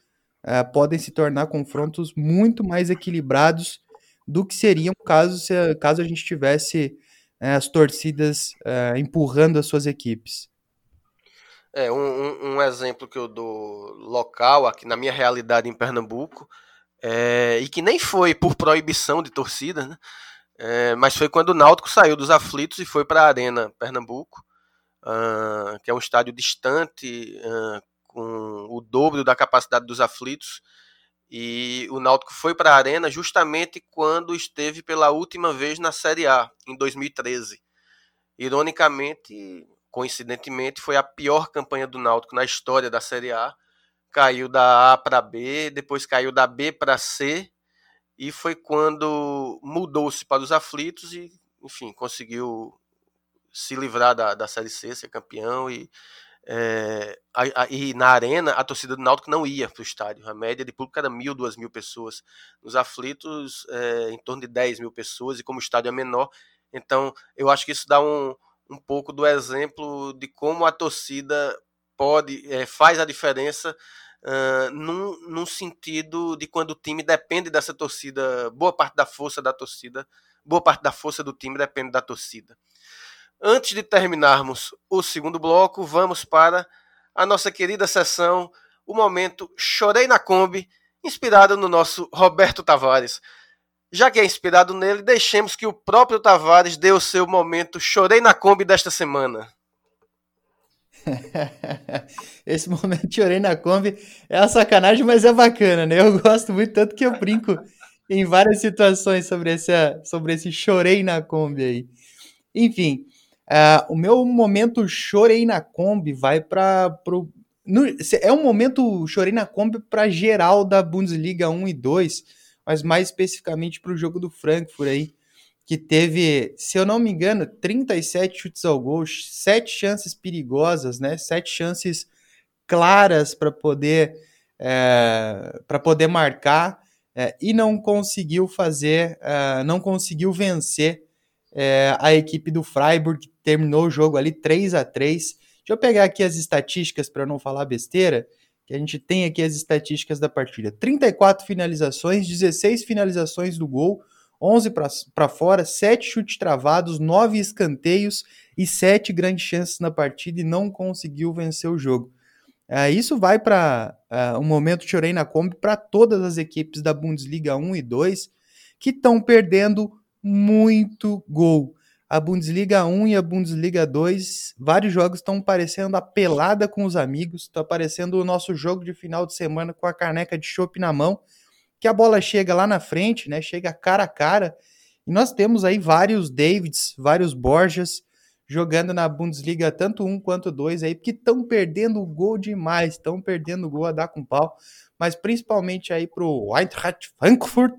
uh, podem se tornar confrontos muito mais equilibrados do que seria um caso se, caso a gente tivesse é, as torcidas é, empurrando as suas equipes. É, um, um, exemplo que eu dou local, aqui na minha realidade em Pernambuco, é, e que nem foi por proibição de torcida, né? É, mas foi quando o Náutico saiu dos aflitos e foi para a Arena Pernambuco, uh, que é um estádio distante, uh, com o dobro da capacidade dos aflitos, e o Náutico foi para a Arena justamente quando esteve pela última vez na Série A, em 2013. Ironicamente, coincidentemente, foi a pior campanha do Náutico na história da Série A. Caiu da A para B, depois caiu da B para C, e foi quando mudou-se para os aflitos e, enfim, conseguiu se livrar da, da Série C, ser campeão e é, a, a, e na arena a torcida do Náutico não ia para o estádio. A média de público era mil, duas mil pessoas. Nos aflitos, é, em torno de 10 mil pessoas, e como o estádio é menor, então eu acho que isso dá um, um pouco do exemplo de como a torcida pode é, faz a diferença uh, num, num sentido de quando o time depende dessa torcida, boa parte da força da torcida, boa parte da força do time depende da torcida. Antes de terminarmos o segundo bloco, vamos para a nossa querida sessão, o momento Chorei na Kombi, inspirado no nosso Roberto Tavares. Já que é inspirado nele, deixemos que o próprio Tavares dê o seu momento Chorei na Kombi desta semana. [laughs] Esse momento Chorei na Kombi é uma sacanagem, mas é bacana, né? Eu gosto muito, tanto que eu brinco em várias situações sobre esse, sobre esse Chorei na Kombi aí. Enfim, uh, o meu momento Chorei na Kombi vai para é um momento chorei na Kombi para geral da Bundesliga 1 e 2 mas mais especificamente para o jogo do Frankfurt aí, que teve, se eu não me engano, 37 chutes ao gol, 7 chances perigosas, né? 7 chances claras para poder é, para poder marcar é, e não conseguiu fazer, é, não conseguiu vencer é, a equipe do Freiburg, terminou o jogo ali 3 a 3 Deixa eu pegar aqui as estatísticas para não falar besteira que a gente tem aqui as estatísticas da partida. 34 finalizações, 16 finalizações do gol, 11 para fora, 7 chutes travados, 9 escanteios e 7 grandes chances na partida e não conseguiu vencer o jogo. Uh, isso vai para uh, é, um momento chorei na Kombi para todas as equipes da Bundesliga 1 e 2 que estão perdendo muito gol a Bundesliga 1 e a Bundesliga 2, vários jogos estão parecendo a pelada com os amigos, está parecendo o nosso jogo de final de semana com a caneca de chopp na mão, que a bola chega lá na frente, né? Chega cara a cara. E nós temos aí vários Davids, vários Borjas jogando na Bundesliga tanto um quanto dois aí, porque estão perdendo gol demais, estão perdendo gol a dar com pau, mas principalmente aí pro Eintracht Frankfurt,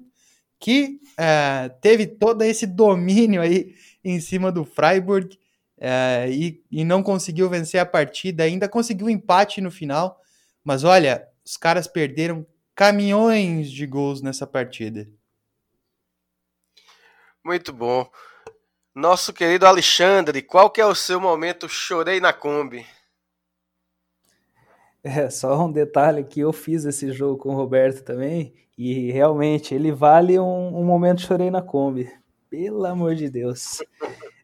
que uh, teve todo esse domínio aí em cima do Freiburg é, e, e não conseguiu vencer a partida. Ainda conseguiu um empate no final, mas olha, os caras perderam caminhões de gols nessa partida. Muito bom. Nosso querido Alexandre, qual que é o seu momento chorei na Kombi? É, só um detalhe que eu fiz esse jogo com o Roberto também, e realmente ele vale um, um momento chorei na Kombi. Pelo amor de Deus.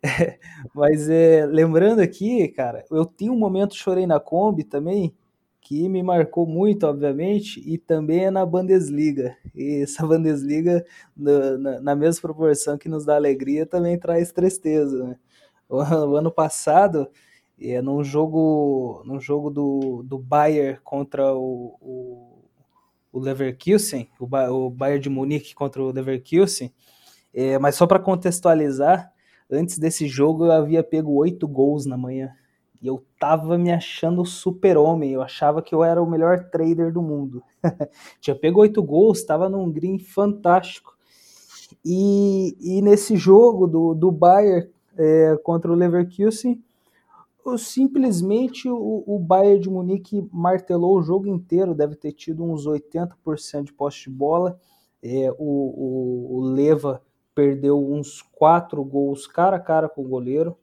[laughs] Mas é, lembrando aqui, cara, eu tinha um momento chorei na Kombi também, que me marcou muito, obviamente, e também é na Bundesliga. E essa [laughs] Bundesliga, na, na, na mesma proporção que nos dá alegria, também traz tristeza. Né? O, [laughs] o, ano passado, é, num jogo, num jogo do, do Bayern contra o, o, o Leverkusen, o, o Bayern de Munique contra o Leverkusen, é, mas só para contextualizar, antes desse jogo eu havia pego oito gols na manhã. E eu tava me achando super-homem. Eu achava que eu era o melhor trader do mundo. [laughs] Tinha pego oito gols, tava num green fantástico. E, e nesse jogo do, do Bayern é, contra o Leverkusen, simplesmente o, o Bayern de Munique martelou o jogo inteiro. Deve ter tido uns 80% de posse de bola. É, o, o, Leva perdeu uns quatro gols cara a cara com o goleiro,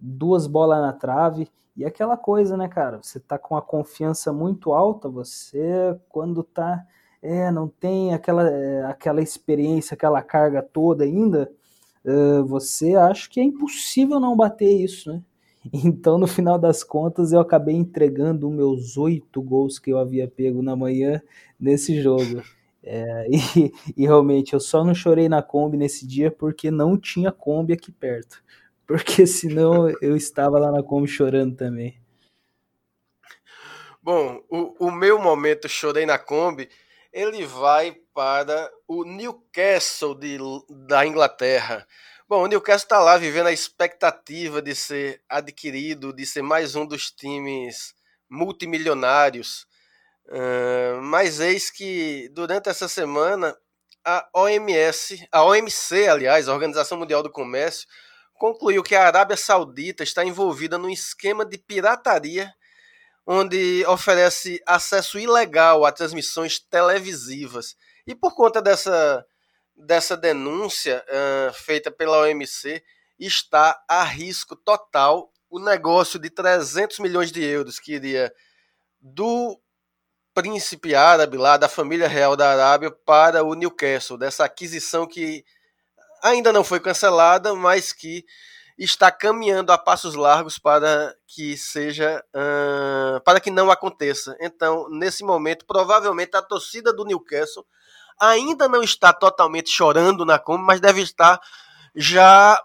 duas bolas na trave, e aquela coisa, né, cara? Você tá com a confiança muito alta, você, quando tá é, não tem aquela, é, aquela experiência, aquela carga toda ainda, uh, você acha que é impossível não bater isso, né? Então, no final das contas, eu acabei entregando meus oito gols que eu havia pego na manhã nesse jogo. É, e, e, realmente, eu só não chorei na Kombi nesse dia porque não tinha Kombi aqui perto. Porque [laughs] senão eu estava lá na Kombi chorando também. Bom, o, o meu momento chorei na Kombi, ele vai para o Newcastle de, da Inglaterra. Bom, o Newcastle está lá vivendo a expectativa de ser adquirido, de ser mais um dos times multimilionários. Uh, mas eis que durante essa semana a OMS, a OMC, aliás, a Organização Mundial do Comércio, concluiu que a Arábia Saudita está envolvida num esquema de pirataria onde oferece acesso ilegal a transmissões televisivas. E por conta dessa dessa denúncia uh, feita pela OMC está a risco total o negócio de 300 milhões de euros que iria do príncipe árabe lá, da família real da Arábia, para o Newcastle, dessa aquisição que ainda não foi cancelada, mas que está caminhando a passos largos para que seja uh, para que não aconteça. Então, nesse momento, provavelmente a torcida do Newcastle ainda não está totalmente chorando na Kombi, mas deve estar já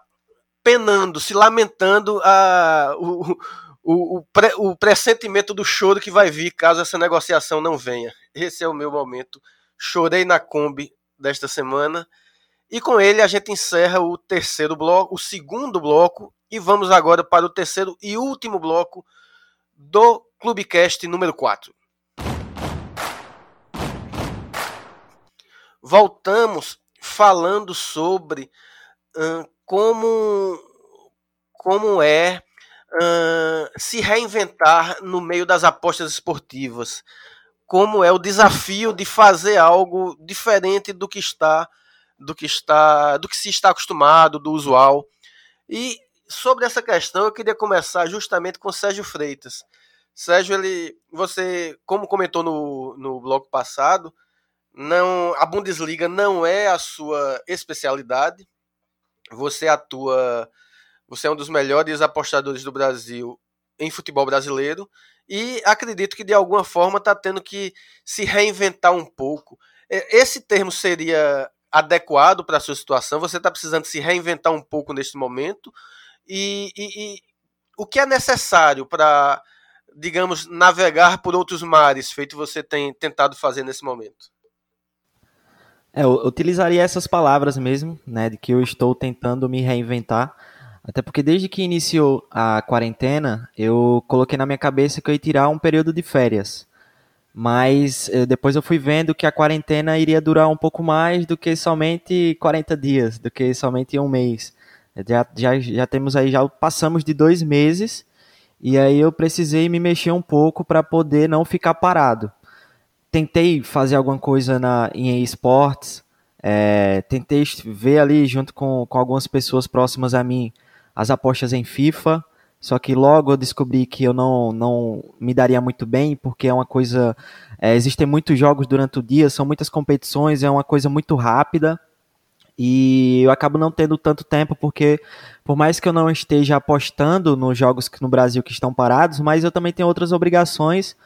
penando, se lamentando a, o, o, o, pre, o pressentimento do choro que vai vir caso essa negociação não venha. Esse é o meu momento. Chorei na Kombi desta semana. E com ele a gente encerra o terceiro bloco, o segundo bloco, e vamos agora para o terceiro e último bloco do Clubecast número 4. Voltamos falando sobre uh, como, como é uh, se reinventar no meio das apostas esportivas, como é o desafio de fazer algo diferente do que está do que está do que se está acostumado, do usual. E sobre essa questão eu queria começar justamente com Sérgio Freitas. Sérgio, ele, você, como comentou no, no bloco passado, não, a Bundesliga não é a sua especialidade. Você atua, você é um dos melhores apostadores do Brasil em futebol brasileiro e acredito que de alguma forma está tendo que se reinventar um pouco. Esse termo seria adequado para a sua situação? Você está precisando se reinventar um pouco neste momento? E, e, e o que é necessário para, digamos, navegar por outros mares, feito você tem tentado fazer nesse momento? É, eu utilizaria essas palavras mesmo, né, de que eu estou tentando me reinventar. Até porque desde que iniciou a quarentena, eu coloquei na minha cabeça que eu ia tirar um período de férias. Mas eh, depois eu fui vendo que a quarentena iria durar um pouco mais do que somente 40 dias, do que somente um mês. Já, já, já temos aí, já passamos de dois meses, e aí eu precisei me mexer um pouco para poder não ficar parado tentei fazer alguma coisa na, em esportes, é, tentei ver ali junto com, com algumas pessoas próximas a mim as apostas em FIFA, só que logo eu descobri que eu não, não me daria muito bem, porque é uma coisa. É, existem muitos jogos durante o dia, são muitas competições, é uma coisa muito rápida. E eu acabo não tendo tanto tempo, porque por mais que eu não esteja apostando nos jogos no Brasil que estão parados, mas eu também tenho outras obrigações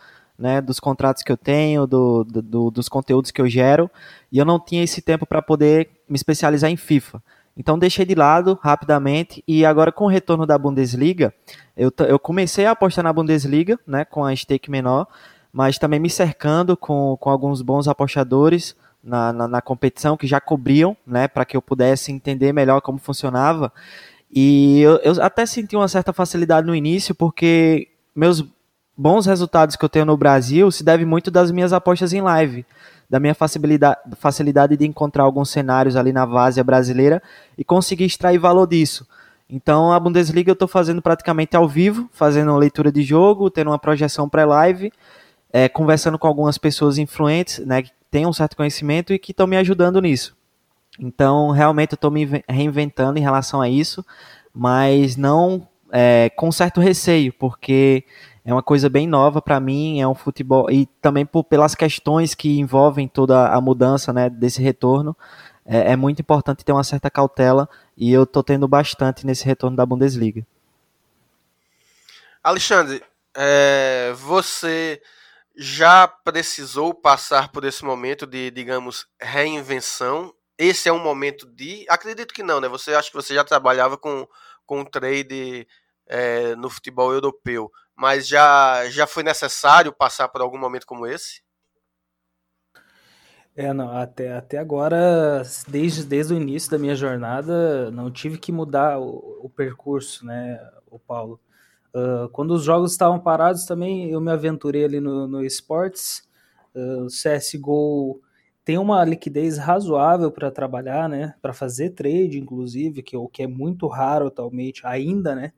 né, dos contratos que eu tenho, do, do, dos conteúdos que eu gero, e eu não tinha esse tempo para poder me especializar em FIFA. Então deixei de lado rapidamente e agora com o retorno da Bundesliga, eu, eu comecei a apostar na Bundesliga, né, com a stake menor, mas também me cercando com, com alguns bons apostadores na, na, na competição que já cobriam, né, para que eu pudesse entender melhor como funcionava. E eu, eu até senti uma certa facilidade no início, porque meus bons resultados que eu tenho no Brasil se deve muito das minhas apostas em live, da minha facilidade, facilidade de encontrar alguns cenários ali na várzea brasileira e conseguir extrair valor disso. Então a Bundesliga eu estou fazendo praticamente ao vivo, fazendo leitura de jogo, tendo uma projeção pré-live, é, conversando com algumas pessoas influentes, né, que têm um certo conhecimento e que estão me ajudando nisso. Então realmente eu estou me reinventando em relação a isso, mas não é, com certo receio, porque é uma coisa bem nova para mim, é um futebol e também por, pelas questões que envolvem toda a mudança, né, desse retorno, é, é muito importante ter uma certa cautela e eu tô tendo bastante nesse retorno da Bundesliga. Alexandre, é, você já precisou passar por esse momento de, digamos, reinvenção? Esse é um momento de. Acredito que não, né? Você acha que você já trabalhava com, com trade é, no futebol europeu, mas já, já foi necessário passar por algum momento como esse? É, não, até, até agora, desde, desde o início da minha jornada, não tive que mudar o, o percurso, né, o Paulo. Uh, quando os jogos estavam parados também, eu me aventurei ali no, no esportes. Uh, o CSGO tem uma liquidez razoável para trabalhar, né, para fazer trade, inclusive, que, o que é muito raro atualmente, ainda, né,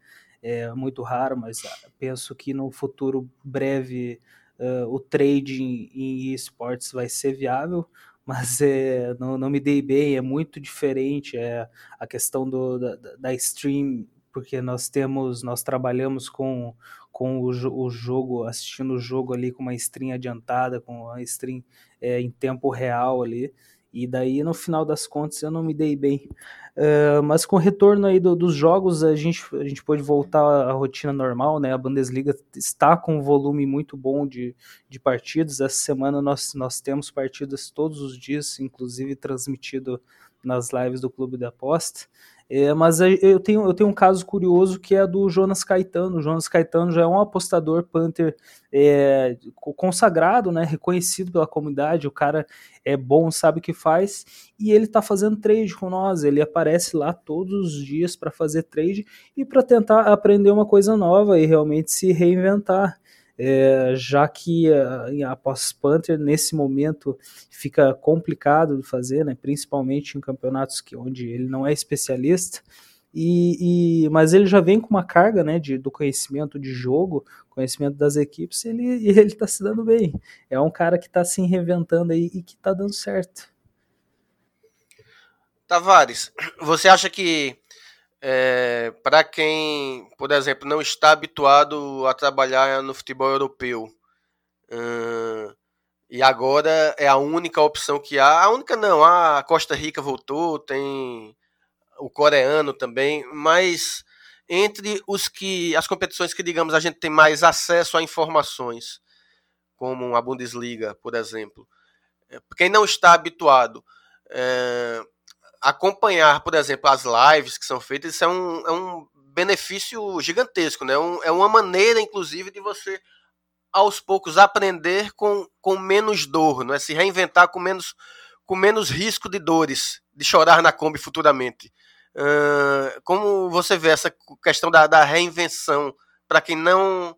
é muito raro, mas penso que no futuro breve uh, o trade em, esportes vai ser viável, [laughs] mas é, não, não me dei bem, é muito diferente é, a questão do, da, da stream, porque nós temos, nós trabalhamos com, com o, o jogo, assistindo o jogo ali com uma stream adiantada, com a stream é, em tempo real ali, e daí no final das contas eu não me dei bem. Uh, mas com o retorno aí do, dos jogos, a gente, a gente pôde voltar à rotina normal, né? A Bundesliga está com um volume muito bom de, de partidas. Essa semana nós, nós temos partidas todos os dias, inclusive transmitido nas lives do Clube da Aposta. É, mas eu tenho, eu tenho um caso curioso que é do Jonas Caetano. O Jonas Caetano já é um apostador Panther é, consagrado, né, reconhecido pela comunidade. O cara é bom, sabe o que faz e ele está fazendo trade com nós. Ele aparece lá todos os dias para fazer trade e para tentar aprender uma coisa nova e realmente se reinventar é, já que a, a pós-Panther nesse momento fica complicado de fazer, né, principalmente em campeonatos que, onde ele não é especialista, e, e, mas ele já vem com uma carga né, de, do conhecimento de jogo, conhecimento das equipes, ele, e ele está se dando bem. É um cara que está se reinventando aí e que está dando certo. Tavares, você acha que é, para quem, por exemplo, não está habituado a trabalhar no futebol europeu hum, e agora é a única opção que há, a única não, a Costa Rica voltou, tem o coreano também, mas entre os que as competições que digamos a gente tem mais acesso a informações, como a Bundesliga, por exemplo, é, quem não está habituado é, acompanhar, por exemplo, as lives que são feitas, isso é um, é um benefício gigantesco, né? Um, é uma maneira, inclusive, de você aos poucos aprender com, com menos dor, não é? Se reinventar com menos, com menos risco de dores, de chorar na Kombi futuramente. Uh, como você vê essa questão da, da reinvenção para quem não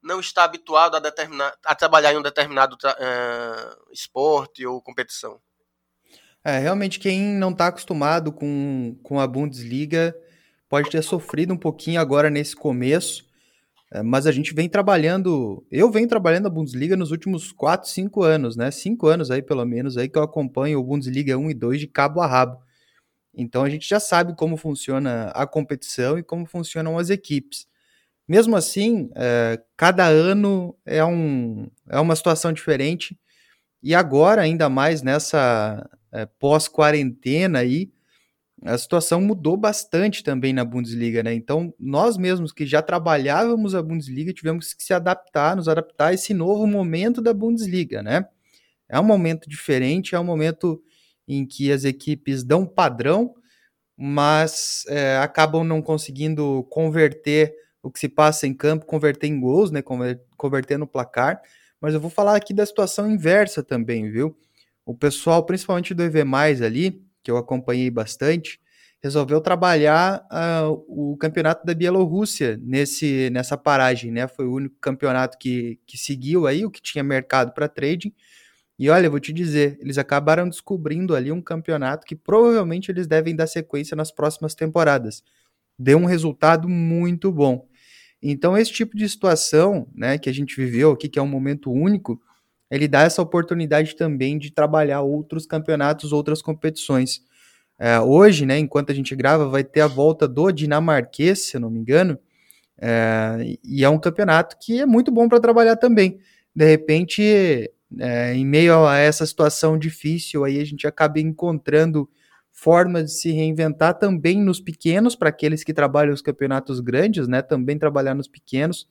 não está habituado a, determinar, a trabalhar em um determinado uh, esporte ou competição? É, realmente quem não está acostumado com, com a Bundesliga pode ter sofrido um pouquinho agora nesse começo, é, mas a gente vem trabalhando, eu venho trabalhando a Bundesliga nos últimos 4, 5 anos, né? 5 anos aí pelo menos aí que eu acompanho o Bundesliga 1 e 2 de cabo a rabo. Então a gente já sabe como funciona a competição e como funcionam as equipes. Mesmo assim, é, cada ano é, um, é uma situação diferente. E agora, ainda mais nessa, é, pós-quarentena aí, a situação mudou bastante também na Bundesliga, né? Então, nós mesmos que já trabalhávamos a Bundesliga, tivemos que se adaptar, nos adaptar a esse novo momento da Bundesliga, né? É um momento diferente, é um momento em que as equipes dão padrão, mas é, acabam não conseguindo converter o que se passa em campo, converter em gols, né? Converter no placar. Mas eu vou falar aqui da situação inversa também, viu? O pessoal, principalmente do EV, ali, que eu acompanhei bastante, resolveu trabalhar uh, o campeonato da Bielorrússia nessa paragem, né? Foi o único campeonato que, que seguiu aí, o que tinha mercado para trading. E olha, vou te dizer, eles acabaram descobrindo ali um campeonato que provavelmente eles devem dar sequência nas próximas temporadas. Deu um resultado muito bom. Então, esse tipo de situação, né, que a gente viveu aqui, que é um momento único, ele dá essa oportunidade também de trabalhar outros campeonatos, outras competições. É, hoje, né, enquanto a gente grava, vai ter a volta do dinamarquês, se eu não me engano, É, e é um campeonato que é muito bom para trabalhar também. De repente, é, em meio a essa situação difícil, aí a gente acaba encontrando formas de se reinventar também nos pequenos, para aqueles que trabalham os campeonatos grandes, né? Também trabalhar nos pequenos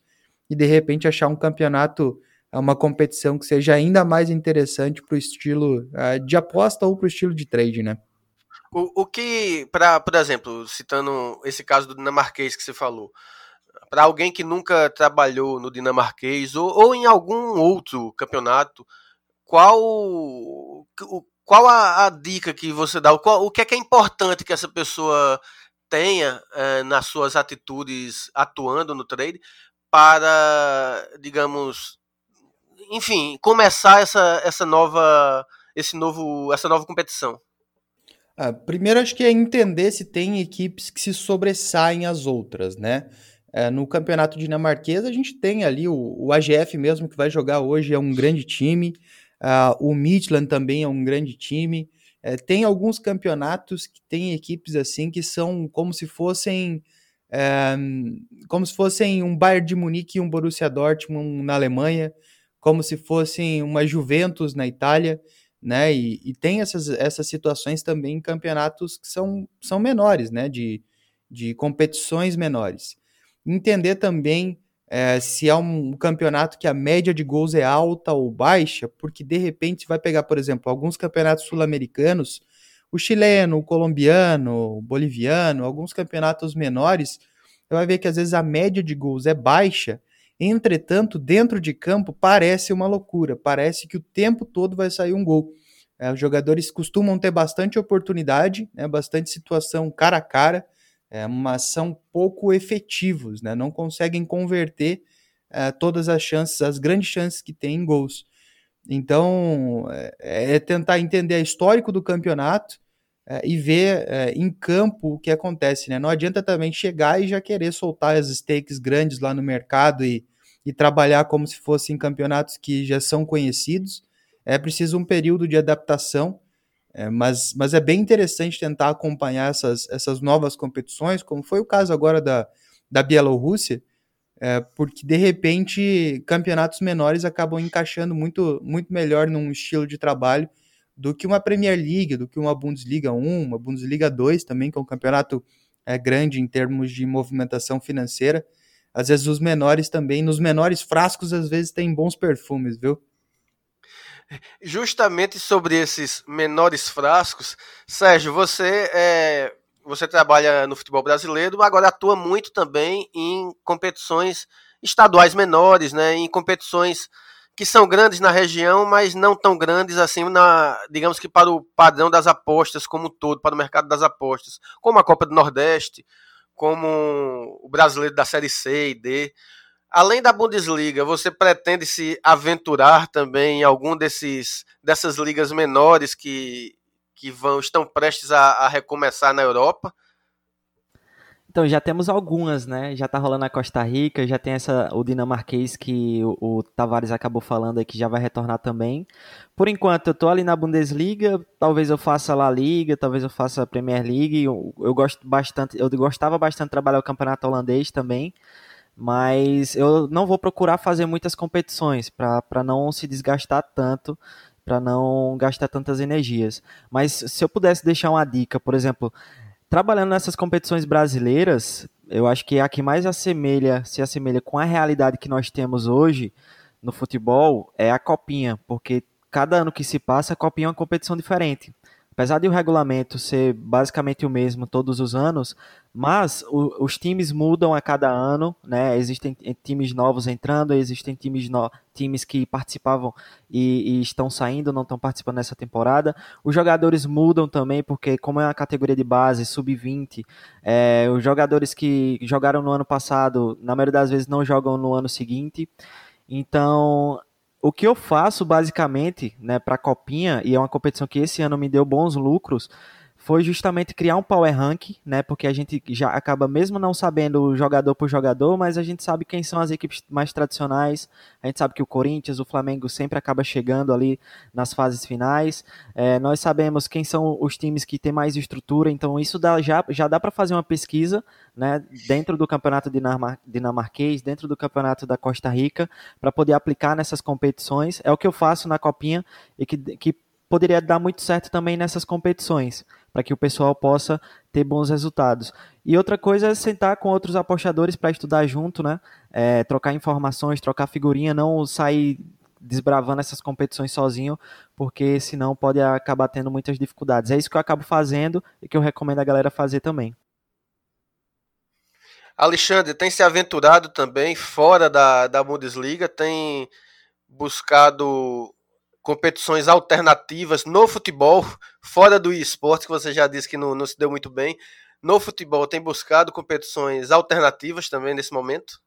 e de repente achar um campeonato, uma competição que seja ainda mais interessante para o estilo uh, de aposta ou para o estilo de trade, né? O, o que, pra, por exemplo, citando esse caso do dinamarquês que você falou, para alguém que nunca trabalhou no dinamarquês ou, ou em algum outro campeonato, qual, qual a, a dica que você dá? O, qual, o que é que é importante que essa pessoa tenha é, nas suas atitudes atuando no trade para, digamos, enfim, começar essa, essa nova esse novo essa nova competição? Ah, primeiro, acho que é entender se tem equipes que se sobressaem às outras, né? É, no campeonato dinamarquês, a gente tem ali o, o, AGF mesmo, que vai jogar hoje, é um grande time. Uh, o Midland também é um grande time. É, tem alguns campeonatos que tem equipes assim que são como se fossem é, como se fossem um Bayern de Munique e um Borussia Dortmund na Alemanha, como se fossem uma Juventus na Itália né? E, e, tem essas, essas situações também em campeonatos que são, são menores, né? De, de competições menores. Entender também é, se é um campeonato que a média de gols é alta ou baixa, porque de repente vai pegar, por exemplo, alguns campeonatos sul-americanos, o chileno, o colombiano, o boliviano, alguns campeonatos menores, você vai ver que às vezes a média de gols é baixa Entretanto, dentro de campo parece uma loucura, parece que o tempo todo vai sair um gol. É, os jogadores costumam ter bastante oportunidade, né, bastante situação cara a cara, é, mas são pouco efetivos, né, não conseguem converter é, todas as chances, as grandes chances que têm em gols. Então, é, é tentar entender o histórico do campeonato é, e ver é, em campo o que acontece. Né? Não adianta também chegar e já querer soltar as stakes grandes lá no mercado e, e trabalhar como se fossem campeonatos que já são conhecidos. É preciso um período de adaptação, é, mas, mas é bem interessante tentar acompanhar essas, essas novas competições, como foi o caso agora da, da Bielorrússia, é, porque de repente campeonatos menores acabam encaixando muito, muito melhor num estilo de trabalho do que uma Premier League, do que uma Bundesliga 1, uma Bundesliga 2 também, que é um campeonato é, grande em termos de movimentação financeira. Às vezes os menores também, nos menores frascos, às vezes tem bons perfumes, viu? Justamente sobre esses menores frascos, Sérgio, você é, você trabalha no futebol brasileiro, agora atua muito também em competições estaduais menores, né, em competições que são grandes na região, mas não tão grandes assim, na, digamos que para o padrão das apostas como um todo, para o mercado das apostas, como a Copa do Nordeste, como o brasileiro da Série C e D. Além da Bundesliga, você pretende se aventurar também em algum desses dessas ligas menores que, que vão estão prestes a, a recomeçar na Europa? Então, já temos algumas, né? Já tá rolando a Costa Rica, já tem essa o dinamarquês que o, o Tavares acabou falando aí que já vai retornar também. Por enquanto, eu tô ali na Bundesliga, talvez eu faça a La Liga, talvez eu faça a Premier League. Eu, eu gosto bastante, eu gostava bastante de trabalhar o campeonato holandês também, mas eu não vou procurar fazer muitas competições para não se desgastar tanto para não gastar tantas energias. Mas se eu pudesse deixar uma dica, por exemplo, trabalhando nessas competições brasileiras, eu acho que a que mais assemelha, se assemelha com a realidade que nós temos hoje no futebol é a copinha, porque cada ano que se passa, a copinha é uma competição diferente apesar de o regulamento ser basicamente o mesmo todos os anos, mas o, os times mudam a cada ano, né? Existem times novos entrando, existem times, no, times que participavam e, e, estão saindo, não estão participando nessa temporada. Os jogadores mudam também, porque como é uma categoria de base, sub-20, é, os jogadores que jogaram no ano passado, na maioria das vezes não jogam no ano seguinte. Então, o que eu faço basicamente, né, para a copinha e é uma competição que esse ano me deu bons lucros, foi justamente criar um power rank, né? Porque a gente já acaba mesmo não sabendo jogador por jogador, mas a gente sabe quem são as equipes mais tradicionais. A gente sabe que o Corinthians, o Flamengo sempre acaba chegando ali nas fases finais. É, nós sabemos quem são os times que têm mais estrutura, então isso dá, já, já dá para fazer uma pesquisa, né? Dentro do campeonato dinamar, dinamarquês, dentro do campeonato da Costa Rica, para poder aplicar nessas competições. É o que eu faço na copinha e que, que poderia dar muito certo também nessas competições para que o pessoal possa ter bons resultados. E outra coisa é sentar com outros apostadores para estudar junto, né? É, trocar informações, trocar figurinha, não sair desbravando essas competições sozinho, porque senão pode acabar tendo muitas dificuldades. É isso que eu acabo fazendo e que eu recomendo a galera fazer também. Alexandre, tem se aventurado também fora da, da Bundesliga, tem buscado competições alternativas no futebol, fora do esporte, que você já disse que não, não se deu muito bem. No futebol, tem buscado competições alternativas também nesse momento?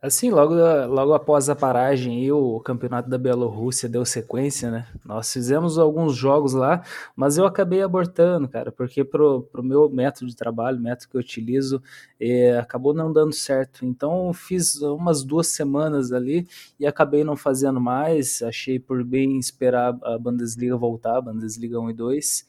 Assim, logo, logo após a paragem, o campeonato da Bielorrússia deu sequência, né? Nós fizemos alguns jogos lá, mas eu acabei abortando, cara, porque pro, pro meu método de trabalho, método que eu utilizo, é, acabou não dando certo. Então, fiz umas duas semanas ali e acabei não fazendo mais. Achei por bem esperar a Bundesliga voltar, Bundesliga 1 e 2.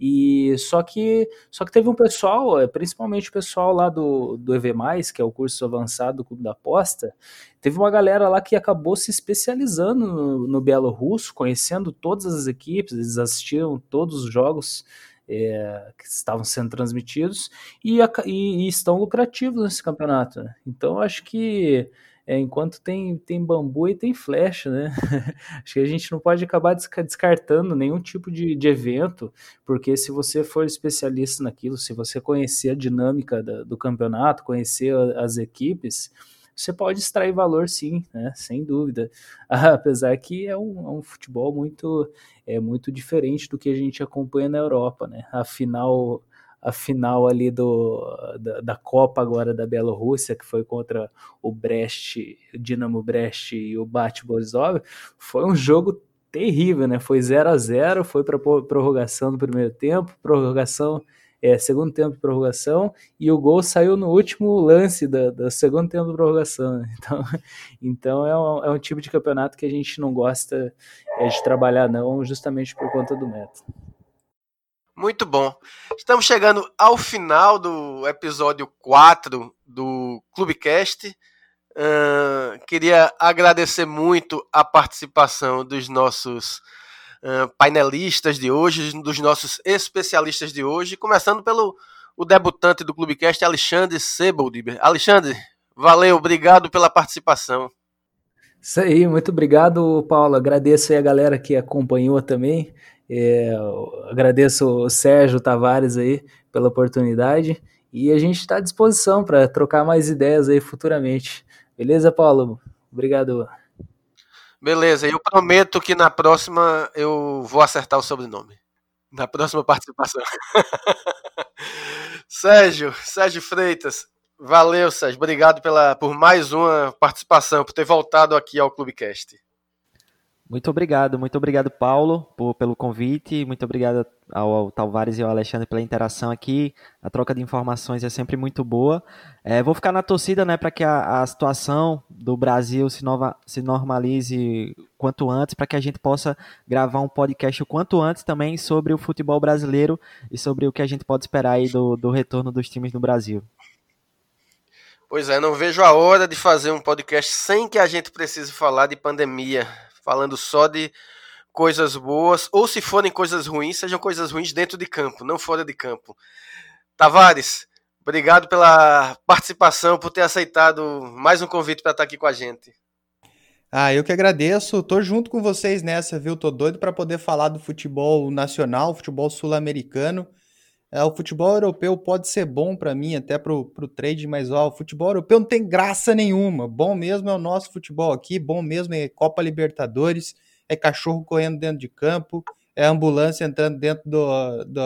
E só que só que teve um pessoal, é, principalmente o pessoal lá do, do EV+, que é o curso avançado do Clube da Aposta, teve uma galera lá que acabou se especializando no, no Bielorrusso, conhecendo todas as equipes, eles assistiram todos os jogos é, que estavam sendo transmitidos e, e, e, estão lucrativos nesse campeonato. Então acho que é, enquanto tem, tem bambu e tem flecha, né? [laughs] Acho que a gente não pode acabar descartando nenhum tipo de, de evento, porque se você for especialista naquilo, se você conhecer a dinâmica da, do campeonato, conhecer as equipes, você pode extrair valor sim, né? sem dúvida. [laughs] Apesar que é um, é um, futebol muito, é, muito diferente do que a gente acompanha na Europa. Né? Afinal, a final ali do, da, da, Copa agora da Bielorrússia, que foi contra o Brest, o Dinamo Brest e o Bat Borisov, foi um jogo terrível, né? Foi 0 a 0 foi para prorrogação no primeiro tempo, prorrogação, é, segundo tempo de prorrogação, e o gol saiu no último lance do, do segundo tempo de prorrogação. Né? Então, [laughs] então é, um, é um tipo de campeonato que a gente não gosta é, de trabalhar, não, justamente por conta do método. Muito bom. Estamos chegando ao final do episódio 4 do Clubecast. Uh, queria agradecer muito a participação dos nossos uh, painelistas de hoje, dos nossos especialistas de hoje, começando pelo o debutante do Clubecast, Alexandre Sebold. Alexandre, valeu, obrigado pela participação. Isso aí, muito obrigado, Paulo. Agradeço aí a galera que acompanhou também. É, agradeço o Sérgio Tavares aí pela oportunidade e a gente está à disposição para trocar mais ideias aí futuramente. Beleza, Paulo? Obrigado. Beleza, eu prometo que na próxima eu vou acertar o sobrenome. Na próxima participação. [laughs] Sérgio, Sérgio Freitas, valeu, Sérgio. Obrigado pela, por mais uma participação, por ter voltado aqui ao Clubecast. Muito obrigado, muito obrigado, Paulo, por, pelo convite. Muito obrigado ao, ao Talvares e ao Alexandre pela interação aqui. A troca de informações é sempre muito boa. É, vou ficar na torcida né, para que a, a, situação do Brasil se, nova, se normalize quanto antes, para que a gente possa gravar um podcast o quanto antes também sobre o futebol brasileiro e sobre o que a gente pode esperar aí do, do retorno dos times no Brasil. Pois é, não vejo a hora de fazer um podcast sem que a gente precise falar de pandemia falando só de coisas boas, ou se forem coisas ruins, sejam coisas ruins dentro de campo, não fora de campo. Tavares, obrigado pela participação, por ter aceitado mais um convite para estar aqui com a gente. Ah, eu que agradeço. Tô junto com vocês nessa, viu? Tô doido para poder falar do futebol nacional, futebol sul-americano. É, o futebol europeu pode ser bom para mim, até pro, pro trade, mas ó, o futebol europeu não tem graça nenhuma. Bom mesmo é o nosso futebol aqui, bom mesmo é Copa Libertadores, é cachorro correndo dentro de campo, é ambulância entrando dentro do, do,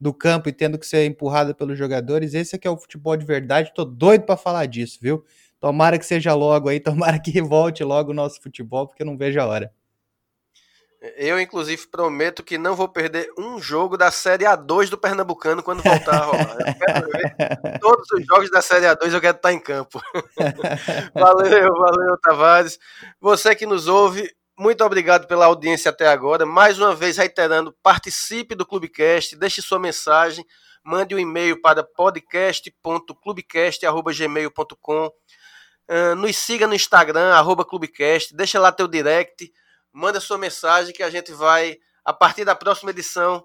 do campo e tendo que ser empurrada pelos jogadores. Esse aqui é o futebol de verdade, tô doido para falar disso, viu? Tomara que seja logo aí, [laughs] tomara que volte logo o nosso futebol, porque eu não vejo a hora. Eu, inclusive, prometo que não vou perder um jogo da Série A2 do Pernambucano quando voltar a rolar. [laughs] todos os jogos da Série A2 eu quero estar em campo. [laughs] valeu, valeu, Tavares. Você que nos ouve, muito obrigado pela audiência até agora. Mais uma vez, reiterando, participe do Clubecast, deixe sua mensagem, mande um e-mail para podcast.clubecast.gmail.com. Uh, nos siga no Instagram, arroba Clubecast, deixa lá teu direct manda sua mensagem que a gente vai, a partir da próxima edição,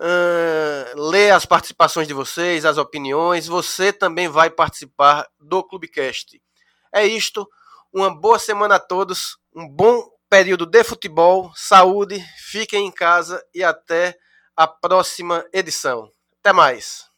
uh, ler as participações de vocês, as opiniões. Você também vai participar do Clubecast. É isto. Uma boa semana a todos. Um bom período de futebol. Saúde. Fiquem em casa e até a próxima edição. Até mais.